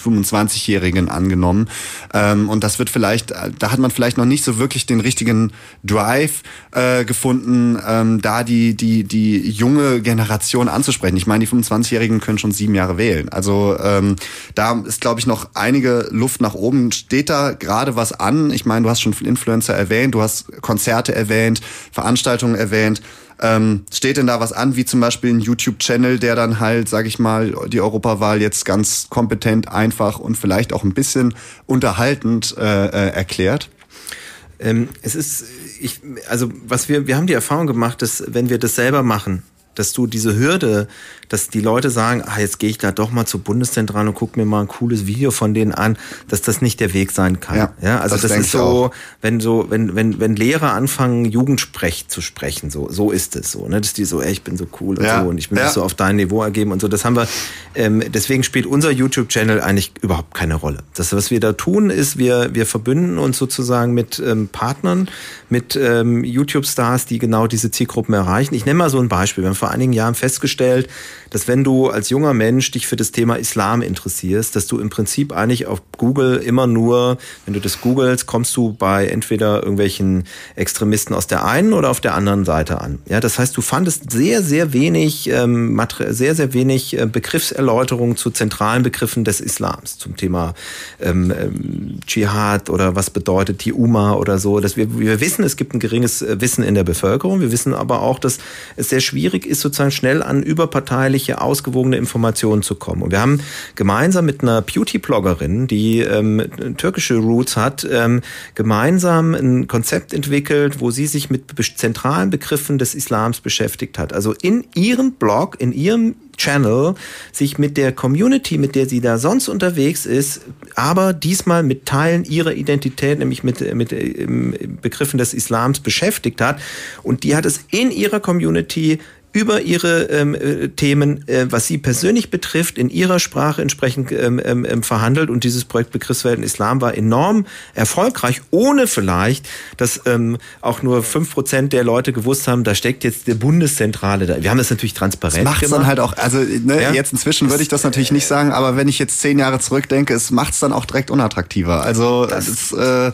25-Jährigen angenommen. Ähm, und das wird vielleicht, da hat man vielleicht noch nicht so wirklich den richtigen Drive äh, gefunden, ähm, da die, die, die junge Generation anzusprechen. Ich meine, die 25-Jährigen können schon sieben Jahre wählen. Also ähm, da ist, glaube ich, noch einige Luft nach oben. Steht da gerade was an? Ich meine, du hast schon Influencer erwähnt, du hast Konzerte erwähnt, Veranstaltungen erwähnt. Ähm, steht denn da was an, wie zum Beispiel ein YouTube-Channel, der dann halt, sag ich mal, die Europawahl jetzt ganz kompetent, einfach und vielleicht auch ein bisschen unterhaltend äh, äh, erklärt? Ähm, es ist, ich, also was wir, wir haben die Erfahrung gemacht, dass wenn wir das selber machen, dass du diese Hürde dass die Leute sagen, ah, jetzt gehe ich da doch mal zur Bundeszentrale und gucke mir mal ein cooles Video von denen an, dass das nicht der Weg sein kann. Ja, ja also das, das ist so, wenn so, wenn, wenn, wenn Lehrer anfangen, Jugendsprech zu sprechen, so, so ist es so, ne? Dass die so, ey, ich bin so cool und ja. so und ich will ja. mich so auf dein Niveau ergeben und so. Das haben wir, ähm, deswegen spielt unser YouTube-Channel eigentlich überhaupt keine Rolle. Das, was wir da tun, ist, wir, wir verbünden uns sozusagen mit ähm, Partnern, mit ähm, YouTube-Stars, die genau diese Zielgruppen erreichen. Ich nenne mal so ein Beispiel. Wir haben vor einigen Jahren festgestellt, dass wenn du als junger Mensch dich für das Thema Islam interessierst, dass du im Prinzip eigentlich auf Google immer nur, wenn du das googelst, kommst du bei entweder irgendwelchen Extremisten aus der einen oder auf der anderen Seite an. Ja, das heißt, du fandest sehr, sehr wenig, ähm, sehr, sehr wenig äh, Begriffserläuterungen zu zentralen Begriffen des Islams, zum Thema ähm, ähm, Dschihad oder was bedeutet die Umma oder so. Dass wir, wir wissen, es gibt ein geringes äh, Wissen in der Bevölkerung. Wir wissen aber auch, dass es sehr schwierig ist, sozusagen schnell an überparteiliche, ausgewogene Informationen zu kommen. Und wir haben gemeinsam mit einer Beauty-Bloggerin, die ähm, türkische Roots hat, ähm, gemeinsam ein Konzept entwickelt, wo sie sich mit zentralen Begriffen des Islams beschäftigt hat. Also in ihrem Blog, in ihrem Channel sich mit der Community, mit der sie da sonst unterwegs ist, aber diesmal mit Teilen ihrer Identität, nämlich mit, mit äh, Begriffen des Islams beschäftigt hat. Und die hat es in ihrer Community über ihre ähm, äh, Themen, äh, was sie persönlich betrifft, in ihrer Sprache entsprechend ähm, ähm, ähm, verhandelt. Und dieses Projekt Begriffswelten Islam war enorm erfolgreich, ohne vielleicht, dass ähm, auch nur fünf Prozent der Leute gewusst haben, da steckt jetzt die Bundeszentrale da. Wir haben das natürlich transparent das macht's dann halt auch, also ne, ja? jetzt inzwischen würde ich das natürlich nicht sagen, aber wenn ich jetzt zehn Jahre zurückdenke, es macht's dann auch direkt unattraktiver. Also das ist, äh,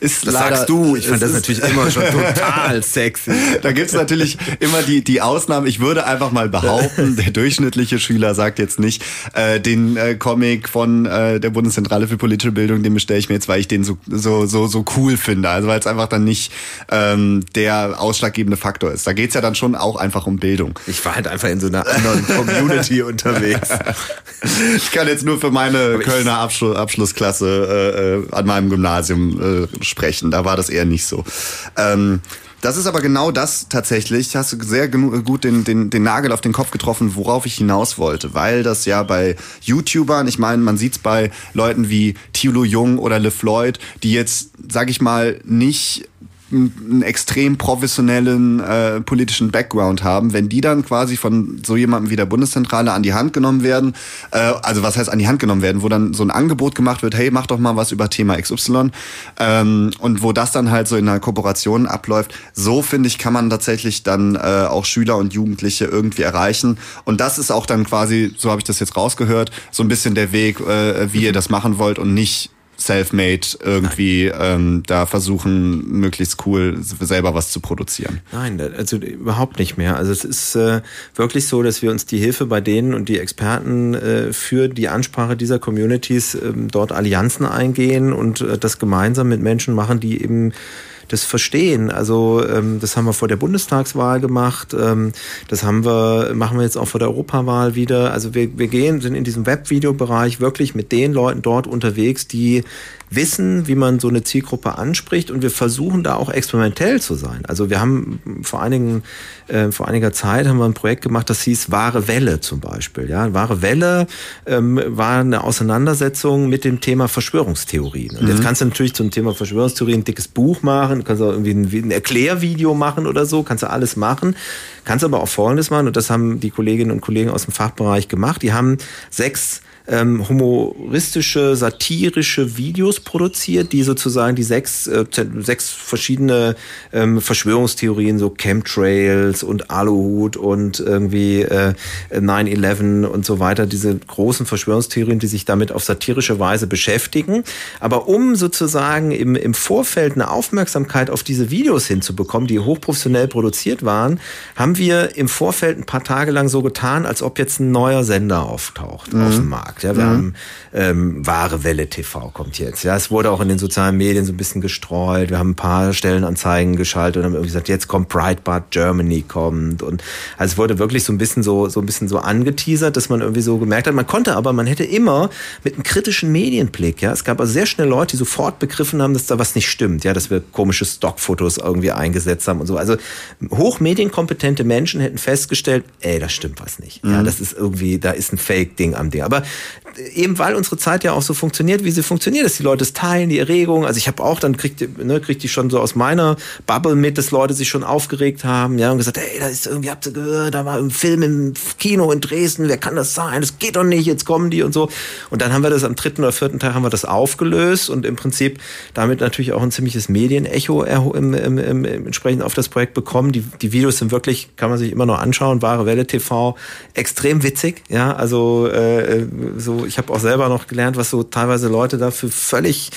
ist das leider, sagst du. Ich fand das natürlich immer schon total sexy. Da gibt's natürlich immer die, die Ausnahmen Ausnahmen. Ich würde einfach mal behaupten, der durchschnittliche Schüler sagt jetzt nicht, äh, den äh, Comic von äh, der Bundeszentrale für politische Bildung, den bestelle ich mir jetzt, weil ich den so, so, so, so cool finde. Also weil es einfach dann nicht ähm, der ausschlaggebende Faktor ist. Da geht's ja dann schon auch einfach um Bildung. Ich war halt einfach in so einer anderen Community unterwegs. Ich kann jetzt nur für meine Kölner Abschluss, Abschlussklasse äh, äh, an meinem Gymnasium äh, sprechen. Da war das eher nicht so. Ähm, das ist aber genau das tatsächlich, hast du sehr gut den, den, den Nagel auf den Kopf getroffen, worauf ich hinaus wollte. Weil das ja bei YouTubern, ich meine, man sieht's bei Leuten wie Thilo Jung oder LeFloid, die jetzt, sag ich mal, nicht einen extrem professionellen äh, politischen Background haben, wenn die dann quasi von so jemandem wie der Bundeszentrale an die Hand genommen werden, äh, also was heißt an die Hand genommen werden, wo dann so ein Angebot gemacht wird, hey, mach doch mal was über Thema XY ähm, und wo das dann halt so in einer Kooperation abläuft, so finde ich, kann man tatsächlich dann äh, auch Schüler und Jugendliche irgendwie erreichen. Und das ist auch dann quasi, so habe ich das jetzt rausgehört, so ein bisschen der Weg, äh, wie ihr das machen wollt und nicht self-made irgendwie ähm, da versuchen, möglichst cool selber was zu produzieren. Nein, also überhaupt nicht mehr. Also es ist äh, wirklich so, dass wir uns die Hilfe bei denen und die Experten äh, für die Ansprache dieser Communities äh, dort Allianzen eingehen und äh, das gemeinsam mit Menschen machen, die eben das verstehen. Also ähm, das haben wir vor der Bundestagswahl gemacht, ähm, das haben wir, machen wir jetzt auch vor der Europawahl wieder. Also wir, wir gehen, sind in diesem Webvideobereich wirklich mit den Leuten dort unterwegs, die wissen, wie man so eine Zielgruppe anspricht und wir versuchen da auch experimentell zu sein. Also wir haben vor einigen, äh, vor einiger Zeit haben wir ein Projekt gemacht, das hieß Wahre Welle zum Beispiel. Ja, Wahre Welle ähm, war eine Auseinandersetzung mit dem Thema Verschwörungstheorien. Und mhm. jetzt kannst du natürlich zum Thema Verschwörungstheorien ein dickes Buch machen, kannst auch irgendwie ein, ein Erklärvideo machen oder so, kannst du alles machen. Kannst aber auch Folgendes machen und das haben die Kolleginnen und Kollegen aus dem Fachbereich gemacht. Die haben sechs ähm, humoristische, satirische Videos produziert, die sozusagen die sechs, äh, sechs verschiedene ähm, Verschwörungstheorien, so Chemtrails und Aluhut und irgendwie äh, 9-11 und so weiter, diese großen Verschwörungstheorien, die sich damit auf satirische Weise beschäftigen. Aber um sozusagen im, im Vorfeld eine Aufmerksamkeit auf diese Videos hinzubekommen, die hochprofessionell produziert waren, haben wir im Vorfeld ein paar Tage lang so getan, als ob jetzt ein neuer Sender auftaucht mhm. auf dem Markt. Markt. Ja, wir mhm. haben ähm, Wahre Welle TV kommt jetzt. Ja, es wurde auch in den sozialen Medien so ein bisschen gestreut. Wir haben ein paar Stellenanzeigen geschaltet und haben irgendwie gesagt, jetzt kommt Breitbart Germany kommt und also es wurde wirklich so ein bisschen so so ein bisschen so angeteasert, dass man irgendwie so gemerkt hat, man konnte aber, man hätte immer mit einem kritischen Medienblick, ja, es gab also sehr schnell Leute, die sofort begriffen haben, dass da was nicht stimmt, ja, dass wir komische Stockfotos irgendwie eingesetzt haben und so. Also hochmedienkompetente Menschen hätten festgestellt, ey, da stimmt was nicht. Mhm. Ja, das ist irgendwie, da ist ein Fake-Ding am Ding. Aber eben weil unsere Zeit ja auch so funktioniert, wie sie funktioniert, dass die Leute es teilen, die Erregung. Also ich habe auch, dann kriegt, ne, kriegt die schon so aus meiner Bubble mit, dass Leute sich schon aufgeregt haben, ja, und gesagt, hey, da ist irgendwie, habt ihr gehört, da war ein Film im Kino in Dresden, wer kann das sein? Das geht doch nicht, jetzt kommen die und so. Und dann haben wir das am dritten oder vierten Tag haben wir das aufgelöst und im Prinzip damit natürlich auch ein ziemliches Medienecho im, im, im, entsprechend auf das Projekt bekommen. Die, die Videos sind wirklich, kann man sich immer noch anschauen, wahre Welle TV, extrem witzig, ja, also äh, so ich habe auch selber noch gelernt, was so teilweise Leute da für völlig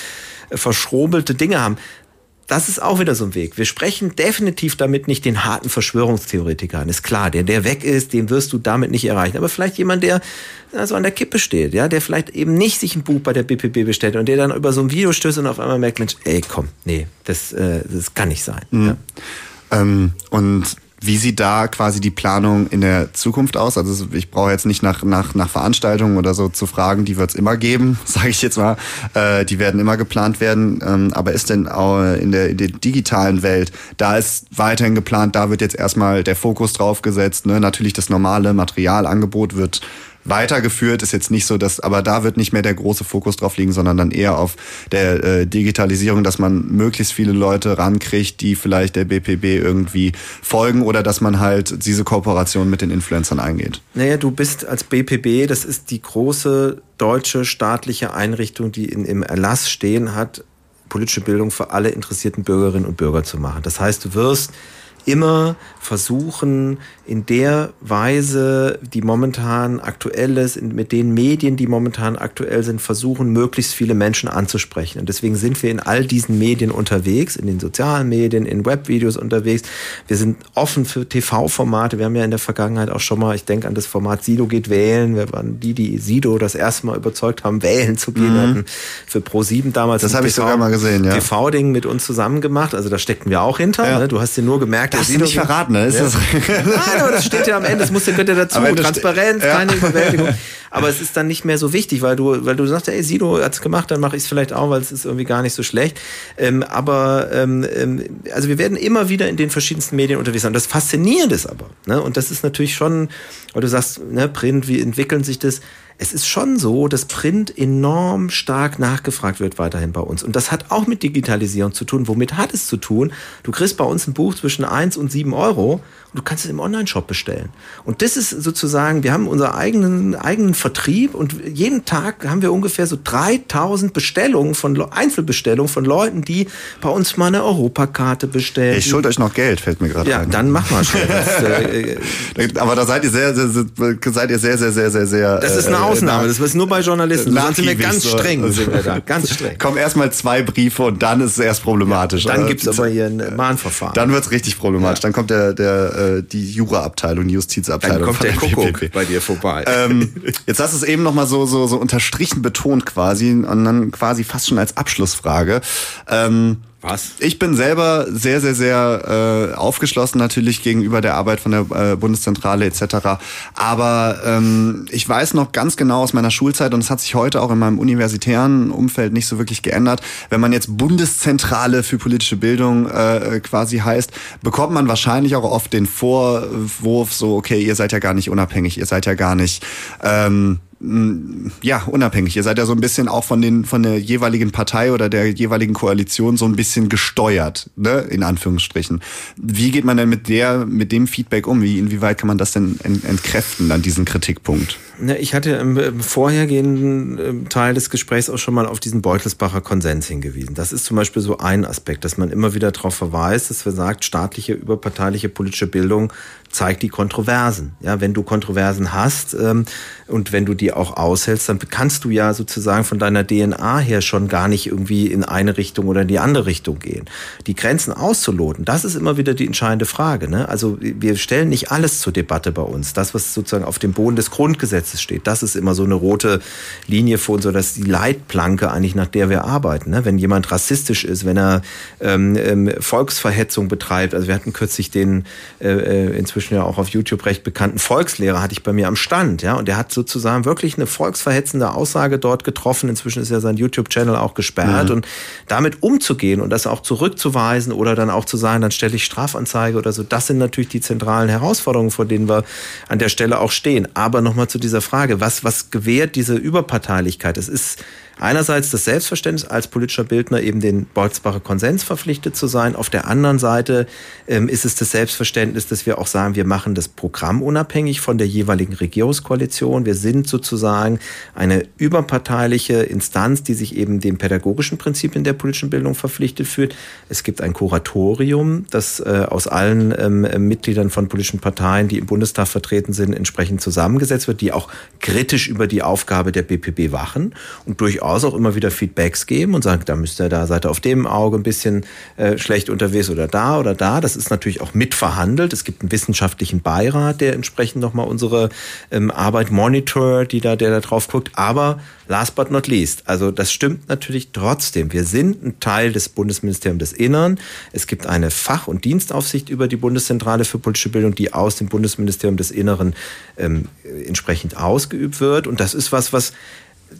äh, verschrobelte Dinge haben. Das ist auch wieder so ein Weg. Wir sprechen definitiv damit nicht den harten Verschwörungstheoretiker an. Ist klar, der, der weg ist, den wirst du damit nicht erreichen. Aber vielleicht jemand, der so an der Kippe steht, ja, der vielleicht eben nicht sich ein Buch bei der BPB bestellt und der dann über so ein Video stößt und auf einmal merkt, Mensch, ey, komm, nee, das, äh, das kann nicht sein. Mhm. Ja. Ähm, und Wie sieht da quasi die Planung in der Zukunft aus? Also ich brauche jetzt nicht nach, nach, nach Veranstaltungen oder so zu fragen, die wird es immer geben, sage ich jetzt mal. Äh, die werden immer geplant werden. Ähm, aber ist denn auch in der, in der digitalen Welt, da ist weiterhin geplant, da wird jetzt erstmal der Fokus drauf gesetzt. Ne? Natürlich das normale Materialangebot wird weitergeführt. Ist jetzt nicht so, dass, aber da wird nicht mehr der große Fokus drauf liegen, sondern dann eher auf der äh, Digitalisierung, dass man möglichst viele Leute rankriegt, die vielleicht der BPB irgendwie folgen oder dass man halt diese Kooperation mit den Influencern eingeht. Naja, du bist als BPB, das ist die große deutsche staatliche Einrichtung, die in, im Erlass stehen hat, politische Bildung für alle interessierten Bürgerinnen und Bürger zu machen. Das heißt, du wirst immer versuchen, in der Weise, die momentan aktuell ist, mit den Medien, die momentan aktuell sind, versuchen, möglichst viele Menschen anzusprechen. Und deswegen sind wir in all diesen Medien unterwegs, in den sozialen Medien, in Webvideos unterwegs. Wir sind offen für TV-Formate. Wir haben ja in der Vergangenheit auch schon mal, ich denke an das Format Sido geht wählen. Wir waren die, die Sido das erste Mal überzeugt haben, wählen zu gehen, mhm. hatten für Pro7 damals. Das habe ich sogar mal gesehen, ja. TV-Ding mit uns zusammen gemacht. Also da steckten wir auch hinter. Ja. Ne? Du hast dir nur gemerkt, das Sido nicht verraten, ne? Ist ja. das Nein, aber das steht ja am Ende, das muss ja, gehört ja dazu. Transparenz, ja. keine Überwältigung. Aber es ist dann nicht mehr so wichtig, weil du, weil du sagst, ey, Sido hat's gemacht, dann mache ich es vielleicht auch, weil es ist irgendwie gar nicht so schlecht. Ähm, aber ähm, ähm, also wir werden immer wieder in den verschiedensten Medien unterwegs sein. Das Faszinierende ist aber, ne? und das ist natürlich schon, weil du sagst, ne, Print, wie entwickeln sich das? Es ist schon so, dass Print enorm stark nachgefragt wird weiterhin bei uns. Und das hat auch mit Digitalisierung zu tun. Womit hat es zu tun? Du kriegst bei uns ein Buch zwischen 1 und 7 Euro und du kannst es im Online-Shop bestellen. Und das ist sozusagen, wir haben unseren eigenen, eigenen Vertrieb und jeden Tag haben wir ungefähr so 3000 Bestellungen von Einzelbestellungen von Leuten, die bei uns mal eine Europakarte bestellen. Ich schuld euch noch Geld, fällt mir gerade ja, ein. Ja, dann mach mal schnell. Das, äh, Aber da seid ihr sehr, sehr, sehr, seid ihr sehr, sehr, sehr, sehr, sehr. Das ist eine äh, Ausnahme. Das ist nur bei Journalisten. Da sind wir ganz streng. Sind wir da. Ganz streng. Kommen erstmal zwei Briefe und dann ist es erst problematisch. Ja, dann gibt's aber hier ein Mahnverfahren. Dann wird's richtig problematisch. Ja. Dann kommt der, der äh, die Juraabteilung, die Justizabteilung. Dann kommt der Kuckuck bei dir vorbei. Ähm, jetzt hast du es eben nochmal so, so, so unterstrichen betont quasi und dann quasi fast schon als Abschlussfrage. Ähm, was? Ich bin selber sehr, sehr, sehr äh, aufgeschlossen natürlich gegenüber der Arbeit von der äh, Bundeszentrale etc. Aber ähm, ich weiß noch ganz genau aus meiner Schulzeit und es hat sich heute auch in meinem universitären Umfeld nicht so wirklich geändert. Wenn man jetzt Bundeszentrale für politische Bildung äh, quasi heißt, bekommt man wahrscheinlich auch oft den Vorwurf so, okay, ihr seid ja gar nicht unabhängig, ihr seid ja gar nicht ähm, ja, unabhängig. Ihr seid ja so ein bisschen auch von den von der jeweiligen Partei oder der jeweiligen Koalition so ein bisschen gesteuert, ne, in Anführungsstrichen. Wie geht man denn mit der mit dem Feedback um? Wie inwieweit kann man das denn entkräften an diesen Kritikpunkt? Ich hatte im vorhergehenden ähm, Teil des Gesprächs auch schon mal auf diesen Beutelsbacher Konsens hingewiesen. Das ist zum Beispiel so ein Aspekt, dass man immer wieder darauf verweist, dass wir sagt, staatliche, überparteiliche politische Bildung zeigt die Kontroversen. Ja, wenn du Kontroversen hast ähm, und wenn du die auch aushältst, dann kannst du ja sozusagen von deiner DNA her schon gar nicht irgendwie in eine Richtung oder in die andere Richtung gehen. Die Grenzen auszuloten, das ist immer wieder die entscheidende Frage. Ne? Also wir stellen nicht alles zur Debatte bei uns. Das, was sozusagen auf dem Boden des Grundgesetzes Gesetzes steht. Das ist immer so eine rote Linie für uns, so dass die Leitplanke eigentlich, nach der wir arbeiten. Ne? Wenn jemand rassistisch ist, wenn er ähm, ähm, Volksverhetzung betreibt. Also wir hatten kürzlich den äh, äh, inzwischen ja auch auf YouTube recht bekannten Volkslehrer, hatte ich bei mir am Stand, ja, und der hat sozusagen wirklich eine volksverhetzende Aussage dort getroffen. Inzwischen ist ja sein YouTube-Channel auch gesperrt mhm. und damit umzugehen und das auch zurückzuweisen oder dann auch zu sagen, dann stelle ich Strafanzeige oder so, das sind natürlich die zentralen Herausforderungen, vor denen wir an der Stelle auch stehen. Aber nochmal zu dieser dieser Frage, was, was gewährt diese Überparteilichkeit? Es ist einerseits das Selbstverständnis als politischer Bildner eben den Bolzbacher Konsens verpflichtet zu sein. Auf der anderen Seite ähm, ist es das Selbstverständnis, dass wir auch sagen, wir machen das Programm unabhängig von der jeweiligen Regierungskoalition. Wir sind sozusagen eine überparteiliche Instanz, die sich eben den pädagogischen Prinzipien der politischen Bildung verpflichtet fühlt. Es gibt ein Kuratorium, das äh, aus allen ähm, Mitgliedern von politischen Parteien, die im Bundestag vertreten sind, entsprechend zusammengesetzt wird, die auch kritisch über die Aufgabe der BPB wachen und durchaus durchaus auch immer wieder Feedbacks geben und sagen, da müsst ihr, da seid ihr auf dem Auge ein bisschen äh, schlecht unterwegs oder da oder da. Das ist natürlich auch mitverhandelt. Es gibt einen wissenschaftlichen Beirat, der entsprechend nochmal unsere ähm, Arbeit monitort, die da, der da drauf guckt. Aber last but not least, also das stimmt natürlich trotzdem. Wir sind ein Teil des Bundesministeriums des Innern. Es gibt eine Fach- und Dienstaufsicht über die Bundeszentrale für politische Bildung, die aus dem Bundesministerium des Inneren ähm, entsprechend ausgeübt wird. Und das ist was, was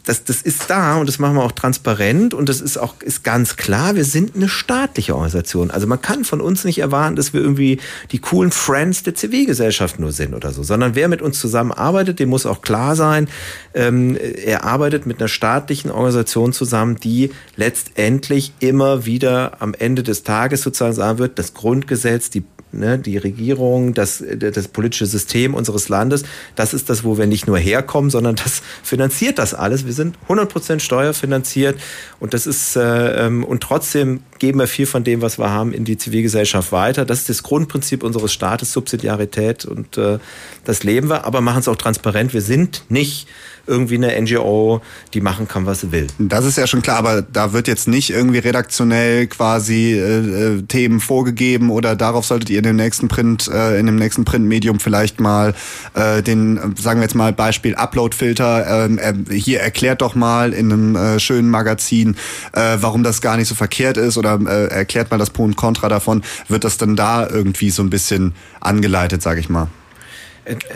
das, das ist da und das machen wir auch transparent und das ist auch ist ganz klar, wir sind eine staatliche Organisation. Also man kann von uns nicht erwarten, dass wir irgendwie die coolen Friends der Zivilgesellschaft nur sind oder so, sondern wer mit uns zusammenarbeitet, dem muss auch klar sein, ähm, er arbeitet mit einer staatlichen Organisation zusammen, die letztendlich immer wieder am Ende des Tages sozusagen sagen wird, das Grundgesetz, die ne, die Regierung, das, das politische System unseres Landes, das ist das, wo wir nicht nur herkommen, sondern das finanziert das alles. Wir sind 100% steuerfinanziert und das ist, äh, ähm, und trotzdem geben wir viel von dem, was wir haben, in die Zivilgesellschaft weiter. Das ist das Grundprinzip unseres Staates, Subsidiarität und äh, das leben wir, aber machen es auch transparent. Wir sind nicht irgendwie eine NGO, die machen kann, was sie will. Das ist ja schon klar, aber da wird jetzt nicht irgendwie redaktionell quasi äh, äh, Themen vorgegeben oder darauf solltet ihr in dem nächsten Print, äh, in dem nächsten Printmedium vielleicht mal äh, den, sagen wir jetzt mal Beispiel Uploadfilter, ähm, äh, hier erklärt doch mal in einem äh, schönen Magazin, äh, warum das gar nicht so verkehrt ist oder äh, erklärt mal das Pro und Contra davon, wird das dann da irgendwie so ein bisschen angeleitet, sage ich mal.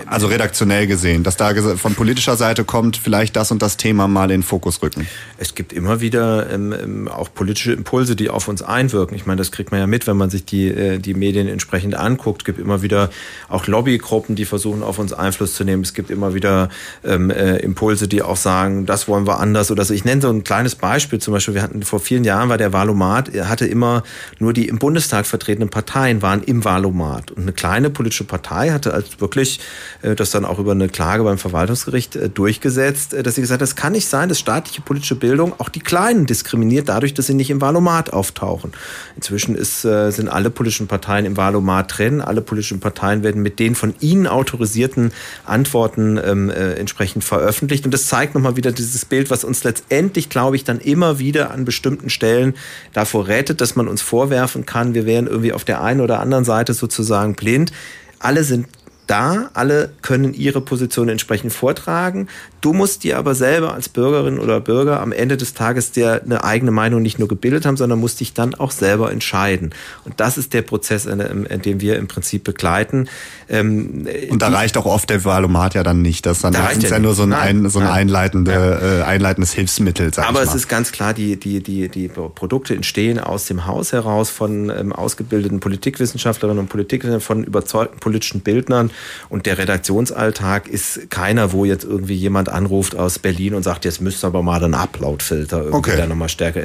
Also redaktionell gesehen, dass da von politischer Seite kommt, vielleicht das und das Thema mal in den Fokus rücken. Es gibt immer wieder ähm, ähm, auch politische Impulse, die auf uns einwirken. Ich meine, das kriegt man ja mit, wenn man sich die, äh, die Medien entsprechend anguckt. Es gibt immer wieder auch Lobbygruppen, die versuchen, auf uns Einfluss zu nehmen. Es gibt immer wieder ähm, äh, Impulse, die auch sagen, das wollen wir anders oder so. Ich nenne so ein kleines Beispiel. Zum Beispiel, wir hatten vor vielen Jahren war der Wahlomat, hatte immer nur die im Bundestag vertretenen Parteien waren im Wahlomat. Und eine kleine politische Partei hatte als wirklich äh, das dann auch über eine Klage beim Verwaltungsgericht äh, durchgesetzt, äh, dass sie gesagt hat, es kann nicht sein, dass staatliche politische Bildung auch die Kleinen diskriminiert, dadurch, dass sie nicht im Wahlomat auftauchen. Inzwischen ist, sind alle politischen Parteien im Wahlomat drin. Alle politischen Parteien werden mit den von ihnen autorisierten Antworten ähm, äh, entsprechend veröffentlicht. Und das zeigt nochmal wieder dieses Bild, was uns letztendlich, glaube ich, dann immer wieder an bestimmten Stellen davor rettet, dass man uns vorwerfen kann, wir wären irgendwie auf der einen oder anderen Seite sozusagen blind. Alle sind da, alle können ihre Position entsprechend vortragen. Du musst dir aber selber als Bürgerin oder Bürger am Ende des Tages dir eine eigene Meinung nicht nur gebildet haben, sondern musst dich dann auch selber entscheiden. Und das ist der Prozess, in, dem wir im Prinzip begleiten. Ähm, und da reicht auch oft der Valomat ja dann nicht. Das, dann da ist ja, ja nur so ein, ein so ein einleitende, ja. äh, einleitendes Hilfsmittel. Sag aber es ist ganz klar, die, die, die, die Produkte entstehen aus dem Haus heraus von ähm, ausgebildeten Politikwissenschaftlerinnen und Politikern, von überzeugten politischen Bildnern. Und der Redaktionsalltag ist keiner, wo jetzt irgendwie jemand anruft aus Berlin und sagt, jetzt müsst ihr aber mal einen Upload-Filter irgendwie okay. da nochmal stärker.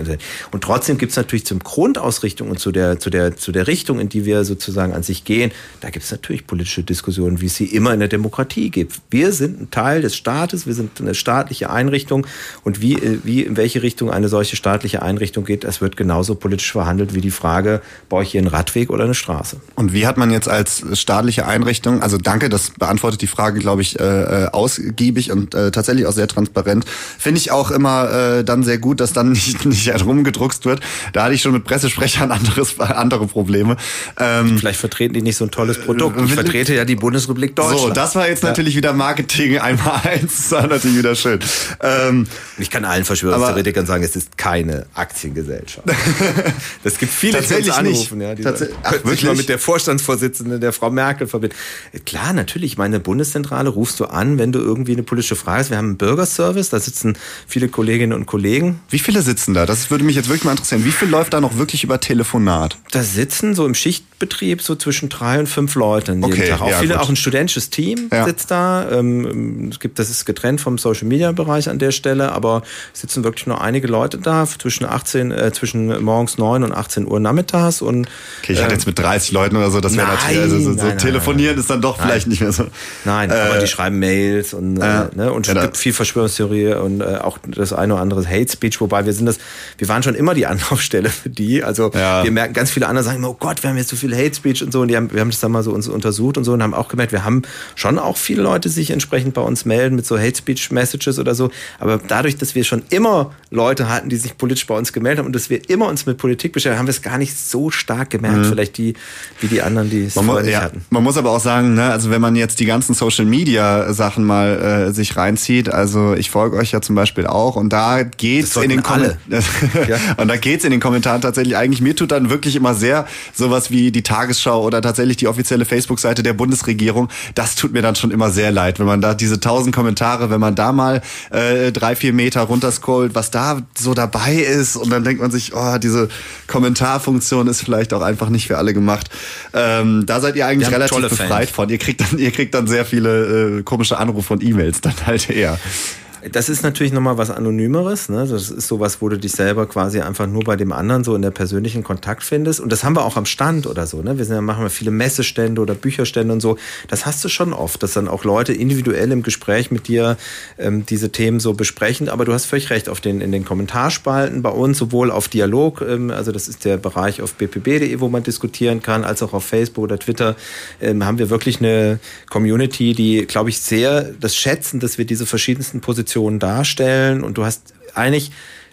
Und trotzdem gibt es natürlich zum Grundausrichtung und zu der, zu, der, zu der Richtung, in die wir sozusagen an sich gehen, da gibt es natürlich politische Diskussionen, wie es sie immer in der Demokratie gibt. Wir sind ein Teil des Staates, wir sind eine staatliche Einrichtung und wie, wie in welche Richtung eine solche staatliche Einrichtung geht, das wird genauso politisch verhandelt wie die Frage, baue ich hier einen Radweg oder eine Straße. Und wie hat man jetzt als staatliche Einrichtung, also danke, das beantwortet die Frage, glaube ich, äh, äh ausgiebig und äh, tatsächlich auch sehr transparent. Finde ich auch immer äh, dann sehr gut, dass dann nicht, nicht herumgedruckst wird. Da hatte ich schon mit Pressesprechern anderes, andere Probleme. Ähm, Vielleicht vertreten die nicht so ein tolles Produkt. Ich vertrete ja die Bundesrepublik Deutschland. So, das war jetzt ja. natürlich wieder Marketing einmal eins. Das war natürlich wieder schön. Ähm, ich kann allen Verschwörungstheoretikern sagen, es ist keine Aktiengesellschaft. das gibt viele, die uns anrufen. Ja, diese, Ach, wirklich mal mit der Vorstandsvorsitzenden der Frau Merkel verbinden. Klar, natürlich. Meine Bundeszentrale rufst du an, wenn du irgendwie eine politische Frage hast. Wir haben einen Bürgerservice, da sitzen viele Kolleginnen und Kollegen. Wie viele sitzen da? Das würde mich jetzt wirklich mal interessieren. Wie viel läuft da noch wirklich über Telefonat? Da sitzen so im Schichtbetrieb so zwischen drei und fünf Leuten jeden okay, Tag. Auch ja, viele, gut. auch ein studentisches Team ja. sitzt da. Ähm, es gibt, das ist getrennt vom Social Media Bereich an der Stelle, aber sitzen wirklich nur einige Leute da zwischen 18, äh, zwischen morgens neun und 18 Uhr nachmittags und. Okay, ich hatte äh, jetzt mit 30 Leuten oder so, das wäre natürlich, also so, nein, telefonieren nein. ist dann doch vielleicht nicht mehr so. Nein, Äh, aber die schreiben Mails und, ja. äh, ne, und es Ja, gibt viel Verschwörungstheorie und äh, auch das eine oder andere Hate Speech, wobei wir sind das, wir waren schon immer die Anlaufstelle für die. Also wir merken, ganz viele andere sagen immer, oh Gott, wir haben jetzt so viel Hate Speech und so. Und die haben, wir haben das dann mal so uns untersucht und so und haben auch gemerkt, wir haben schon auch viele Leute sich entsprechend bei uns melden mit so Hate Speech Messages oder so. Aber dadurch, dass wir schon immer Leute hatten, die sich politisch bei uns gemeldet haben und dass wir immer uns mit Politik beschäftigt haben, wir es gar nicht so stark gemerkt, Mhm. vielleicht die, wie die anderen, die es nicht ja, hatten. man muss aber auch sagen, ne, also wenn man jetzt die ganzen Social Media Sachen mal äh, sich reinzieht, also ich folge euch ja zum Beispiel auch und da geht's in den. Kommentaren und da geht's in den Kommentaren tatsächlich eigentlich mir tut dann wirklich immer sehr sowas wie die Tagesschau oder tatsächlich die offizielle Facebook-Seite der Bundesregierung. Das tut mir dann schon immer sehr leid, wenn man da diese tausend Kommentare, wenn man da mal äh, drei vier Meter runterscrollt, was da so dabei ist und dann denkt man sich, oh, diese Kommentarfunktion ist vielleicht auch einfach nicht für alle gemacht. Ähm, da seid ihr eigentlich relativ befreit Fans. von. Ihr kriegt dann, ihr kriegt dann sehr viele äh, komische Anrufe und E-Mails dann halt eher. Das ist natürlich nochmal was Anonymeres. Ne? Das ist sowas, wo du dich selber quasi einfach nur bei dem anderen so in der persönlichen Kontakt findest. Und das haben wir auch am Stand oder so. Ne? Wir sind machen wir viele Messestände oder Bücherstände und so. Das hast du schon oft, dass dann auch Leute individuell im Gespräch mit dir ähm, diese Themen so besprechen. Aber du hast völlig recht, auf den, in den Kommentarspalten bei uns, sowohl auf Dialog, ähm, also das ist der Bereich auf bpb.de, wo man diskutieren kann, als auch auf Facebook oder Twitter, ähm, haben wir wirklich eine Community, die, glaube ich, sehr das schätzen, dass wir diese verschiedensten Positionen darstellen. Und du hast eigentlich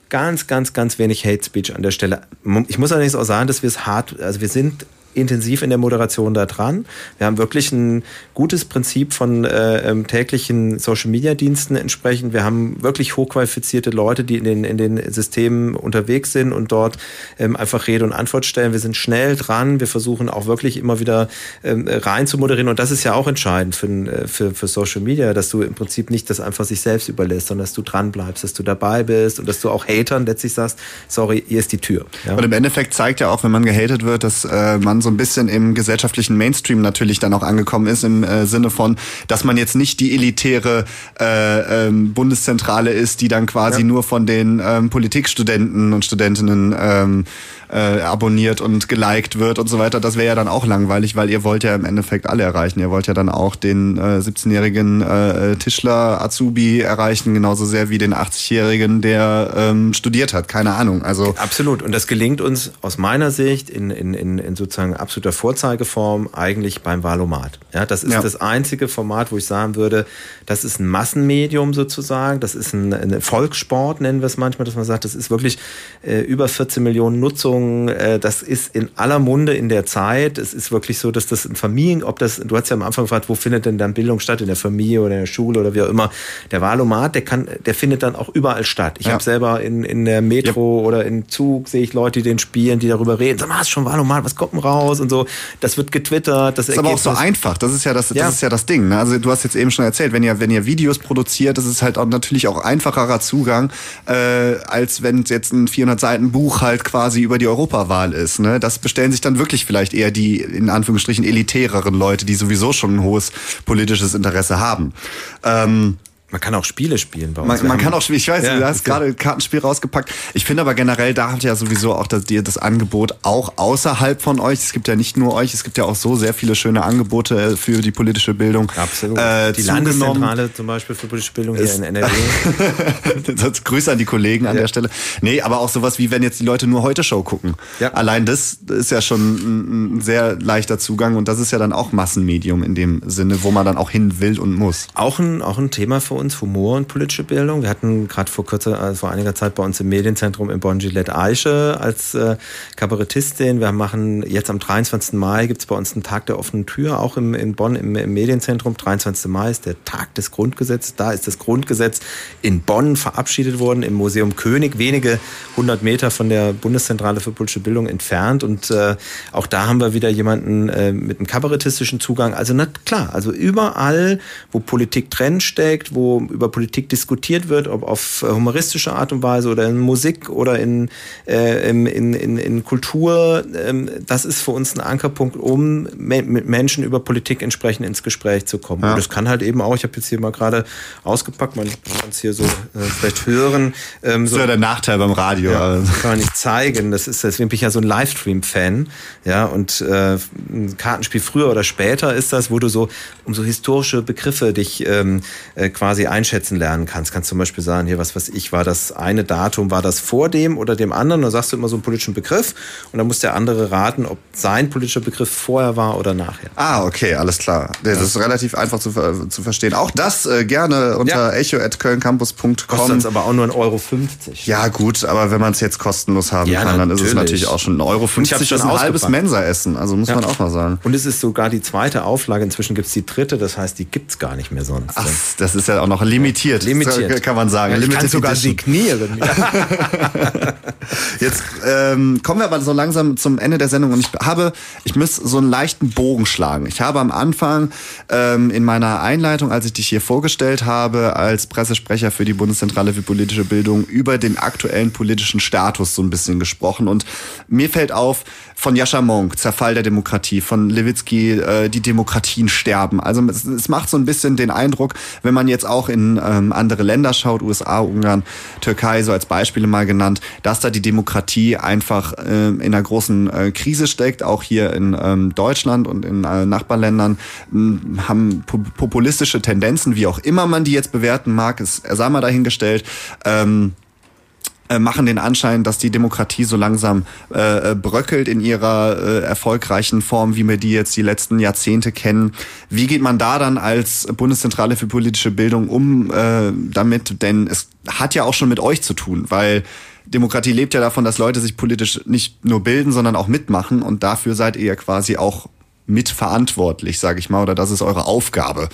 ganz, ganz, ganz wenig Hate Speech an der Stelle. Ich muss allerdings auch sagen, dass wir es hart, also wir sind intensiv in der Moderation da dran. Wir haben wirklich ein gutes Prinzip von äh, ähm, täglichen Social-Media-Diensten entsprechend. Wir haben wirklich hochqualifizierte Leute, die in den, in den Systemen unterwegs sind und dort ähm, einfach Rede und Antwort stellen. Wir sind schnell dran. Wir versuchen auch wirklich immer wieder ähm, rein zu moderieren. Und das ist ja auch entscheidend für, äh, für, für Social Media, dass du im Prinzip nicht das einfach sich selbst überlässt, sondern dass du dran bleibst, dass du dabei bist und dass du auch Hatern letztlich sagst, sorry, hier ist die Tür. Ja? Und im Endeffekt zeigt ja auch, wenn man gehatet wird, dass äh, man so ein bisschen im gesellschaftlichen Mainstream natürlich dann auch angekommen ist, im äh, Sinne von, dass man jetzt nicht die elitäre äh, ähm, Bundeszentrale ist, die dann quasi Ja. nur von den ähm, Politikstudenten und Studentinnen ähm, äh, abonniert und geliked wird und so weiter. Das wäre ja dann auch langweilig, weil ihr wollt ja im Endeffekt alle erreichen. Ihr wollt ja dann auch den äh, 17-jährigen äh, Tischler Azubi erreichen, genauso sehr wie den 80-jährigen, der ähm, studiert hat. Keine Ahnung. Also Absolut. Und das gelingt uns aus meiner Sicht in, in, in, in sozusagen absoluter Vorzeigeform eigentlich beim Valomat. Ja, das ist Ja. das einzige Format, wo ich sagen würde, das ist ein Massenmedium sozusagen. Das ist ein, ein Volkssport, nennen wir es manchmal, dass man sagt, das ist wirklich äh, über 14 Millionen Nutzungen. Äh, das ist in aller Munde in der Zeit. Es ist wirklich so, dass das in Familien, ob das, du hast ja am Anfang gefragt, wo findet denn dann Bildung statt? In der Familie oder in der Schule oder wie auch immer. Der Valomat, der kann, der findet dann auch überall statt. Ich Ja. habe selber in, in der Metro oder im Zug sehe ich Leute, die den spielen, die darüber reden. Sag mal, du schon Valomat, was kommt denn raus und so. Das wird getwittert. Das Das ist aber auch so einfach. Das ist ja das, das Ja. ist ja das Ding. Ne? Also du hast jetzt eben schon erzählt, wenn ihr wenn ihr Videos produziert, das ist halt auch natürlich auch einfacherer Zugang, äh, als wenn jetzt ein 400 Seiten Buch halt quasi über die Europawahl ist. Ne? Das bestellen sich dann wirklich vielleicht eher die in Anführungsstrichen elitäreren Leute, die sowieso schon ein hohes politisches Interesse haben. Ähm, man kann auch Spiele spielen bei uns. Man, man kann auch spielen. Ich weiß, Ja, du hast gerade ein Kartenspiel rausgepackt. Ich finde aber generell, da habt ihr ja sowieso auch das, das Angebot auch außerhalb von euch. Es gibt ja nicht nur euch, es gibt ja auch so sehr viele schöne Angebote äh, für die politische Bildung. Absolut. Äh, die. Landeszentrale zum Beispiel für politische Bildung hier Ist- in NRW. das Grüße an die Kollegen an der Stelle. Nee, aber auch sowas wie, wenn jetzt die Leute nur heute Show gucken. Allein das ist ja schon ein, ein sehr leichter Zugang und das ist ja dann auch Massenmedium in dem Sinne, wo man dann auch hin will und muss. Auch ein, auch ein Thema für uns, Humor und politische Bildung. Wir hatten gerade vor kürzer, also vor einiger Zeit bei uns im Medienzentrum in Bonn Gillette Eiche als äh, Kabarettistin. Wir machen jetzt am 23. Mai gibt's bei uns einen Tag der offenen Tür, auch im, in Bonn im, im Medienzentrum. 23. Mai ist der Tag des Grundgesetzes. Da ist das Grundgesetz in Bonn verabschiedet worden, im Museum König, wenige hundert Meter von der Bundeszentrale für politische Bildung entfernt. Und äh, auch da haben wir wieder jemanden äh, mit einem kabarettistischen Zugang. Also na klar, also überall, wo Politik drin steckt, wo wo über Politik diskutiert wird, ob auf humoristische Art und Weise oder in Musik oder in, äh, in, in, in Kultur, ähm, das ist für uns ein Ankerpunkt, um mit Menschen über Politik entsprechend ins Gespräch zu kommen. Ja. Und das kann halt eben auch, ich habe jetzt hier mal gerade ausgepackt, man kann es hier so äh, vielleicht hören. Ähm, das ist ja der Nachteil beim Radio. Ja, kann man nicht zeigen. Das ist, deswegen bin ich ja so ein Livestream-Fan. Ja, und äh, ein Kartenspiel früher oder später ist das, wo du so um so historische Begriffe dich ähm, äh, quasi einschätzen lernen kannst. Kannst zum Beispiel sagen, hier, was was ich, war das eine Datum, war das vor dem oder dem anderen? Dann sagst du immer so einen politischen Begriff und dann muss der andere raten, ob sein politischer Begriff vorher war oder nachher. Ah, okay, alles klar. Das ja. ist relativ einfach zu, zu verstehen. Auch das äh, gerne unter ja. echo.kölncampus.com. Kostet aber auch nur 1,50 Euro. Ja, gut, aber wenn man es jetzt kostenlos haben ja, kann, dann natürlich. ist es natürlich auch schon 1,50 Euro. Das ist ein halbes Mensa-Essen, also muss man auch mal sagen. Und es ist sogar die zweite Auflage. Inzwischen gibt es die dritte, das heißt, die gibt es gar nicht mehr sonst. Ach, das ist ja auch noch limitiert. Limitiert. kann man sagen. Ja, ich kann sogar signieren. Jetzt ähm, kommen wir aber so langsam zum Ende der Sendung und ich habe, ich muss so einen leichten Bogen schlagen. Ich habe am Anfang ähm, in meiner Einleitung, als ich dich hier vorgestellt habe, als Pressesprecher für die Bundeszentrale für politische Bildung über den aktuellen politischen Status so ein bisschen gesprochen und mir fällt auf, von Jascha Monk, Zerfall der Demokratie, von Lewitsky, äh, die Demokratien sterben. Also es, es, macht so ein bisschen den Eindruck, wenn man jetzt auch in ähm, andere Länder schaut, USA, Ungarn, Türkei, so als Beispiele mal genannt, dass da die Demokratie einfach äh, in einer großen äh, Krise steckt, auch hier in ähm, Deutschland und in äh, Nachbarländern äh, haben populistische Tendenzen, wie auch immer man die jetzt bewerten mag, ist sei mal dahingestellt. Ähm, äh, machen den Anschein, dass die Demokratie so langsam äh, bröckelt in ihrer äh, erfolgreichen Form, wie wir die jetzt die letzten Jahrzehnte kennen. Wie geht man da dann als Bundeszentrale für politische Bildung um äh, damit? Denn es hat ja auch schon mit euch zu tun, weil Demokratie lebt ja davon, dass Leute sich politisch nicht nur bilden, sondern auch mitmachen und dafür seid ihr quasi auch mitverantwortlich, sage ich mal, oder das ist eure Aufgabe.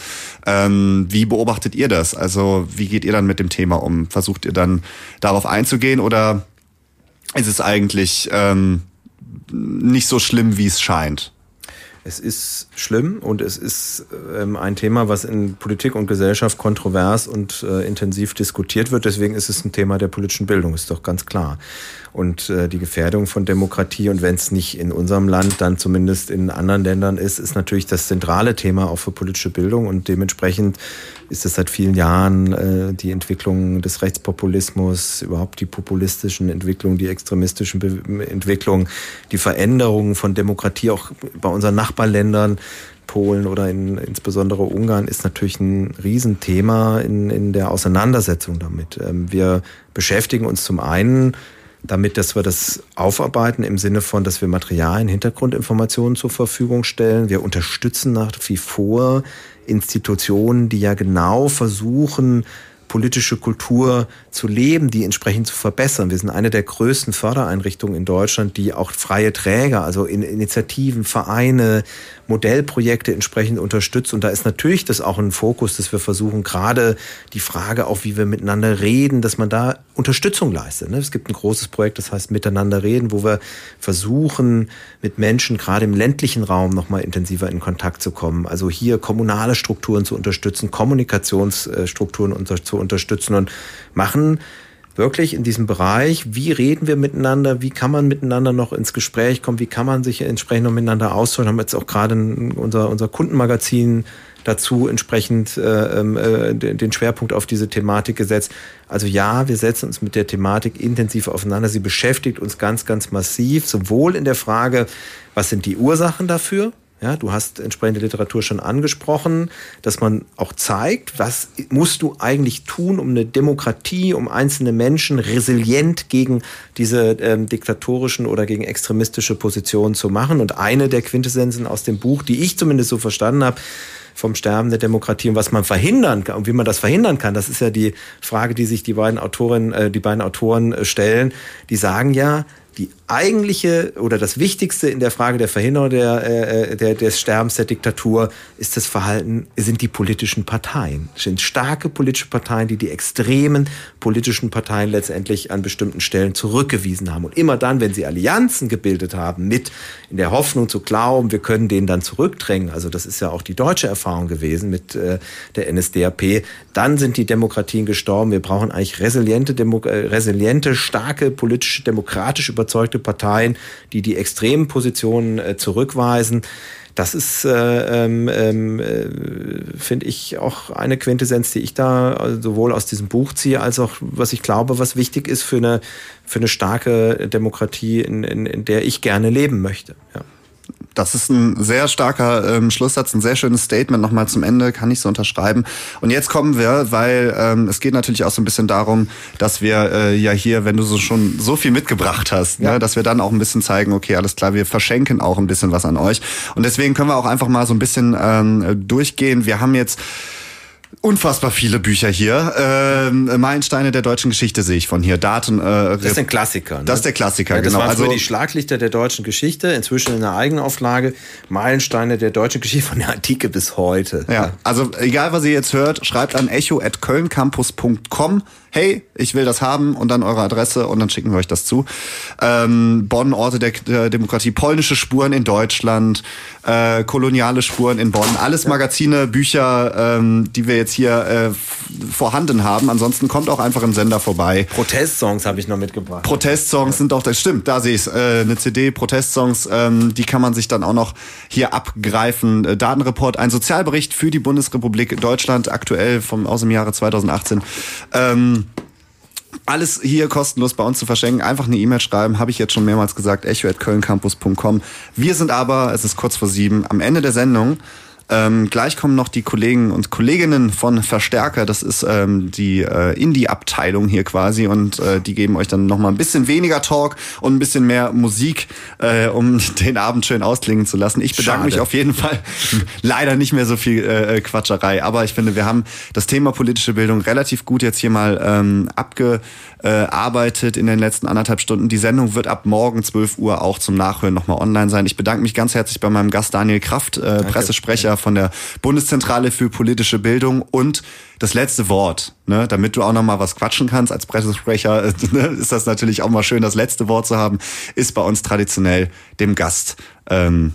Ähm, wie beobachtet ihr das? Also wie geht ihr dann mit dem Thema um? Versucht ihr dann darauf einzugehen oder ist es eigentlich ähm, nicht so schlimm, wie es scheint? Es ist schlimm und es ist ähm, ein Thema, was in Politik und Gesellschaft kontrovers und äh, intensiv diskutiert wird. Deswegen ist es ein Thema der politischen Bildung, ist doch ganz klar und äh, die Gefährdung von Demokratie. Und wenn es nicht in unserem Land, dann zumindest in anderen Ländern ist, ist natürlich das zentrale Thema auch für politische Bildung. Und dementsprechend ist es seit vielen Jahren äh, die Entwicklung des Rechtspopulismus, überhaupt die populistischen Entwicklungen, die extremistischen Be Entwicklungen, die Veränderungen von Demokratie auch bei unseren Nachbarländern. Polen oder in, insbesondere Ungarn ist natürlich ein Riesenthema in, in der Auseinandersetzung damit. Ähm, wir beschäftigen uns zum einen damit, dass wir das aufarbeiten im Sinne von, dass wir Materialien, Hintergrundinformationen zur Verfügung stellen. Wir unterstützen nach wie vor Institutionen, die ja genau versuchen, politische Kultur zu leben, die entsprechend zu verbessern. Wir sind eine der größten Fördereinrichtungen in Deutschland, die auch freie Träger, also in Initiativen, Vereine, Modellprojekte entsprechend unterstützt. Und da ist natürlich das auch ein Fokus, dass wir versuchen, gerade die Frage auch, wie wir miteinander reden, dass man da Unterstützung leistet. Ne? Es gibt ein großes Projekt, das heißt Miteinander reden, wo wir versuchen, mit Menschen gerade im ländlichen Raum nochmal intensiver in Kontakt zu kommen. Also hier kommunale Strukturen zu unterstützen, Kommunikationsstrukturen zu unterstützen und machen wirklich in diesem Bereich, wie reden wir miteinander, wie kann man miteinander noch ins Gespräch kommen, wie kann man sich entsprechend noch miteinander austauschen. Haben jetzt auch gerade unser, unser Kundenmagazin dazu entsprechend äh, ähm, äh, den Schwerpunkt auf diese Thematik gesetzt. Also ja, wir setzen uns mit der Thematik intensiv auseinander. Sie beschäftigt uns ganz, ganz massiv, sowohl in der Frage, was sind die Ursachen dafür, ja, du hast entsprechende Literatur schon angesprochen, dass man auch zeigt, was musst du eigentlich tun, um eine Demokratie, um einzelne Menschen resilient gegen diese ähm, diktatorischen oder gegen extremistische Positionen zu machen. Und eine der Quintessenzen aus dem Buch, die ich zumindest so verstanden habe, vom Sterben der Demokratie und was man verhindern kann und wie man das verhindern kann, das ist ja die Frage, die sich die beiden Autorinnen, äh, die beiden Autoren äh, stellen. Die sagen ja, die eigentliche oder das Wichtigste in der Frage der Verhinderung der, äh, der, des Sterbens der Diktatur ist das Verhalten, sind die politischen Parteien. Es sind starke politische Parteien, die die extremen politischen Parteien letztendlich an bestimmten Stellen zurückgewiesen haben. Und immer dann, wenn sie Allianzen gebildet haben, mit in der Hoffnung zu glauben, wir können den dann zurückdrängen, also das ist ja auch die deutsche Erfahrung gewesen mit äh, der NSDAP, dann sind die Demokratien gestorben. Wir brauchen eigentlich resiliente, Demo äh, resiliente starke, politische, demokratisch überzeugte Parteien, die die extremen Positionen äh, zurückweisen. Das ist, äh, ähm, äh, finde ich, auch eine Quintessenz, die ich da also sowohl aus diesem Buch ziehe, als auch, was ich glaube, was wichtig ist für eine, für eine starke Demokratie, in, in, in der ich gerne leben möchte. Ja. Das ist ein sehr starker ähm, Schlusssatz, ein sehr schönes Statement nochmal zum Ende, kann ich so unterschreiben. Und jetzt kommen wir, weil ähm, es geht natürlich auch so ein bisschen darum, dass wir äh, ja hier, wenn du so schon so viel mitgebracht hast, ne, ja. ne, dass wir dann auch ein bisschen zeigen, okay, alles klar, wir verschenken auch ein bisschen was an euch. Und deswegen können wir auch einfach mal so ein bisschen ähm, durchgehen. Wir haben jetzt unfassbar viele Bücher hier. Ähm, Meilensteine der deutschen Geschichte sehe ich von hier. Daten. Äh, das ist ein Klassiker. Ne? Das ist der Klassiker, ja, das genau. Das waren also die Schlaglichter der deutschen Geschichte, inzwischen in der Eigenauflage. Meilensteine der deutschen Geschichte von der Antike bis heute. Ja, also egal was ihr jetzt hört, schreibt an echo@kölncampus.com hey, ich will das haben und dann eure Adresse und dann schicken wir euch das zu. Ähm, Bonn, Orte der, der, Demokratie, polnische Spuren in Deutschland, äh, koloniale Spuren in Bonn, alles Magazine, Bücher, ähm, die wir jetzt hier äh, vorhanden haben. Ansonsten kommt auch einfach ein Sender vorbei. Protestsongs habe ich noch mitgebracht. Protestsongs sind doch, das stimmt, da sehe ich äh, eine CD, Protestsongs, ähm, die kann man sich dann auch noch hier abgreifen. Äh, Datenreport, ein Sozialbericht für die Bundesrepublik Deutschland, aktuell vom, aus dem Jahre 2018. Ähm, alles hier kostenlos bei uns zu verschenken. Einfach eine E-Mail schreiben, habe ich jetzt schon mehrmals gesagt, echo.kölncampus.com. Wir sind aber, es ist kurz vor sieben, am Ende der Sendung. Ähm, gleich kommen noch die Kollegen und Kolleginnen von Verstärker. Das ist ähm, die äh, Indie-Abteilung hier quasi und äh, die geben euch dann noch mal ein bisschen weniger Talk und ein bisschen mehr Musik, äh, um den Abend schön ausklingen zu lassen. Ich bedanke Schade. mich auf jeden Fall. Leider nicht mehr so viel äh, Quatscherei, aber ich finde, wir haben das Thema politische Bildung relativ gut jetzt hier mal ähm, abge äh, arbeitet in den letzten anderthalb Stunden. Die Sendung wird ab morgen 12 Uhr auch zum Nachhören nochmal online sein. Ich bedanke mich ganz herzlich bei meinem Gast Daniel Kraft, äh, Pressesprecher von der Bundeszentrale für politische Bildung und das letzte Wort, ne, damit du auch noch mal was quatschen kannst als Pressesprecher, äh, ne, ist das natürlich auch mal schön, das letzte Wort zu haben, ist bei uns traditionell dem Gast ähm,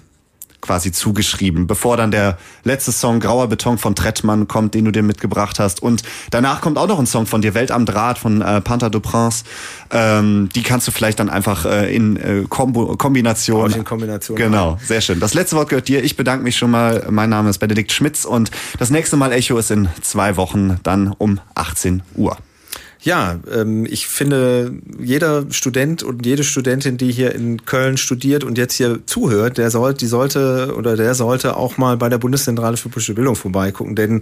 quasi zugeschrieben, bevor dann der letzte Song Grauer Beton von Trettmann kommt, den du dir mitgebracht hast. Und danach kommt auch noch ein Song von dir, Welt am Draht von äh, Panther du Prince. Ähm, die kannst du vielleicht dann einfach äh, in äh, Kombo Kombination. in Kombination. Genau, sehr schön. Das letzte Wort gehört dir. Ich bedanke mich schon mal. Mein Name ist Benedikt Schmitz und das nächste Mal Echo ist in zwei Wochen dann um 18 Uhr. Ja, ähm, ich finde, jeder Student und jede Studentin, die hier in Köln studiert und jetzt hier zuhört, der soll, die sollte oder der sollte auch mal bei der Bundeszentrale für politische Bildung vorbeigucken. Denn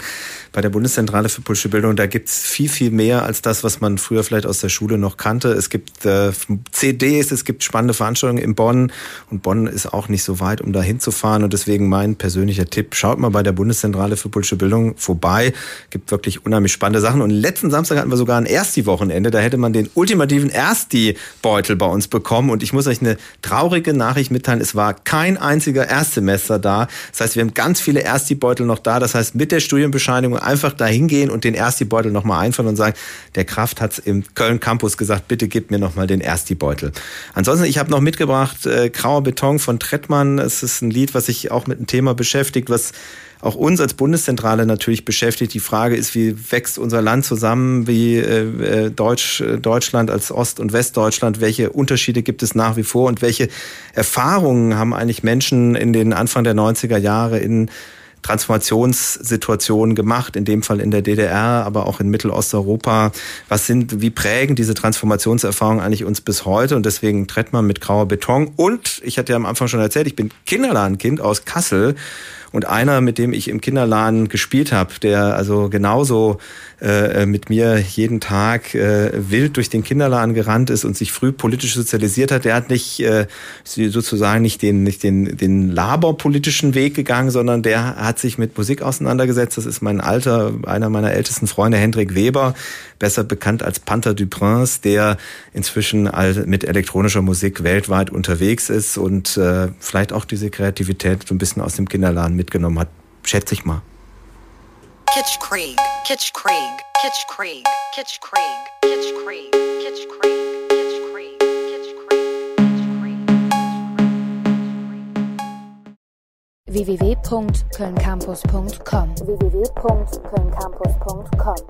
bei der Bundeszentrale für politische Bildung, da gibt's viel, viel mehr als das, was man früher vielleicht aus der Schule noch kannte. Es gibt äh, CDs, es gibt spannende Veranstaltungen in Bonn und Bonn ist auch nicht so weit, um da hinzufahren. Und deswegen mein persönlicher Tipp, schaut mal bei der Bundeszentrale für politische Bildung vorbei. Gibt wirklich unheimlich spannende Sachen. Und letzten Samstag hatten wir sogar ein erstes Ersti-Wochenende. Da hätte man den ultimativen Ersti-Beutel bei uns bekommen. Und ich muss euch eine traurige Nachricht mitteilen. Es war kein einziger Erstsemester da. Das heißt, wir haben ganz viele Ersti-Beutel noch da. Das heißt, mit der Studienbescheinigung einfach da hingehen und den Ersti-Beutel nochmal einfahren und sagen, der Kraft hat es im Köln-Campus gesagt, bitte gib mir nochmal den Ersti-Beutel. Ansonsten, ich habe noch mitgebracht äh, Grauer Beton von Trettmann. Es ist ein Lied, was sich auch mit einem Thema beschäftigt, was auch uns als Bundeszentrale natürlich beschäftigt. Die Frage ist, wie wächst unser Land zusammen, wie äh, äh Deutsch, äh, Deutschland als Ost- und Westdeutschland, welche Unterschiede gibt es nach wie vor und welche Erfahrungen haben eigentlich Menschen in den Anfang der 90er Jahre in Transformationssituationen gemacht, in dem Fall in der DDR, aber auch in Mittelosteuropa. Was sind, wie prägen diese Transformationserfahrungen eigentlich uns bis heute? Und deswegen Trettmann mit grauer Beton. Und ich hatte ja am Anfang schon erzählt, ich bin Kinderladenkind aus Kassel und einer, mit dem ich im Kinderladen gespielt habe, der also genauso äh, mit mir jeden Tag äh, wild durch den Kinderladen gerannt ist und sich früh politisch sozialisiert hat, der hat nicht äh, sozusagen nicht den, nicht den, den laberpolitischen Weg gegangen, sondern der hat sich mit Musik auseinandergesetzt. Das ist mein alter, einer meiner ältesten Freunde, Hendrik Weber, besser bekannt als Panther du Prince, der inzwischen mit elektronischer Musik weltweit unterwegs ist und äh, vielleicht auch diese Kreativität so ein bisschen aus dem Kinderladen mitgenommen hat. Schätze ich mal. Kitch Krieg, Kitch Krieg, Kitch Krieg, Kitch Krieg, Kitch Krieg, Kitch Krieg. www.kölncampus.com www.kölncampus.com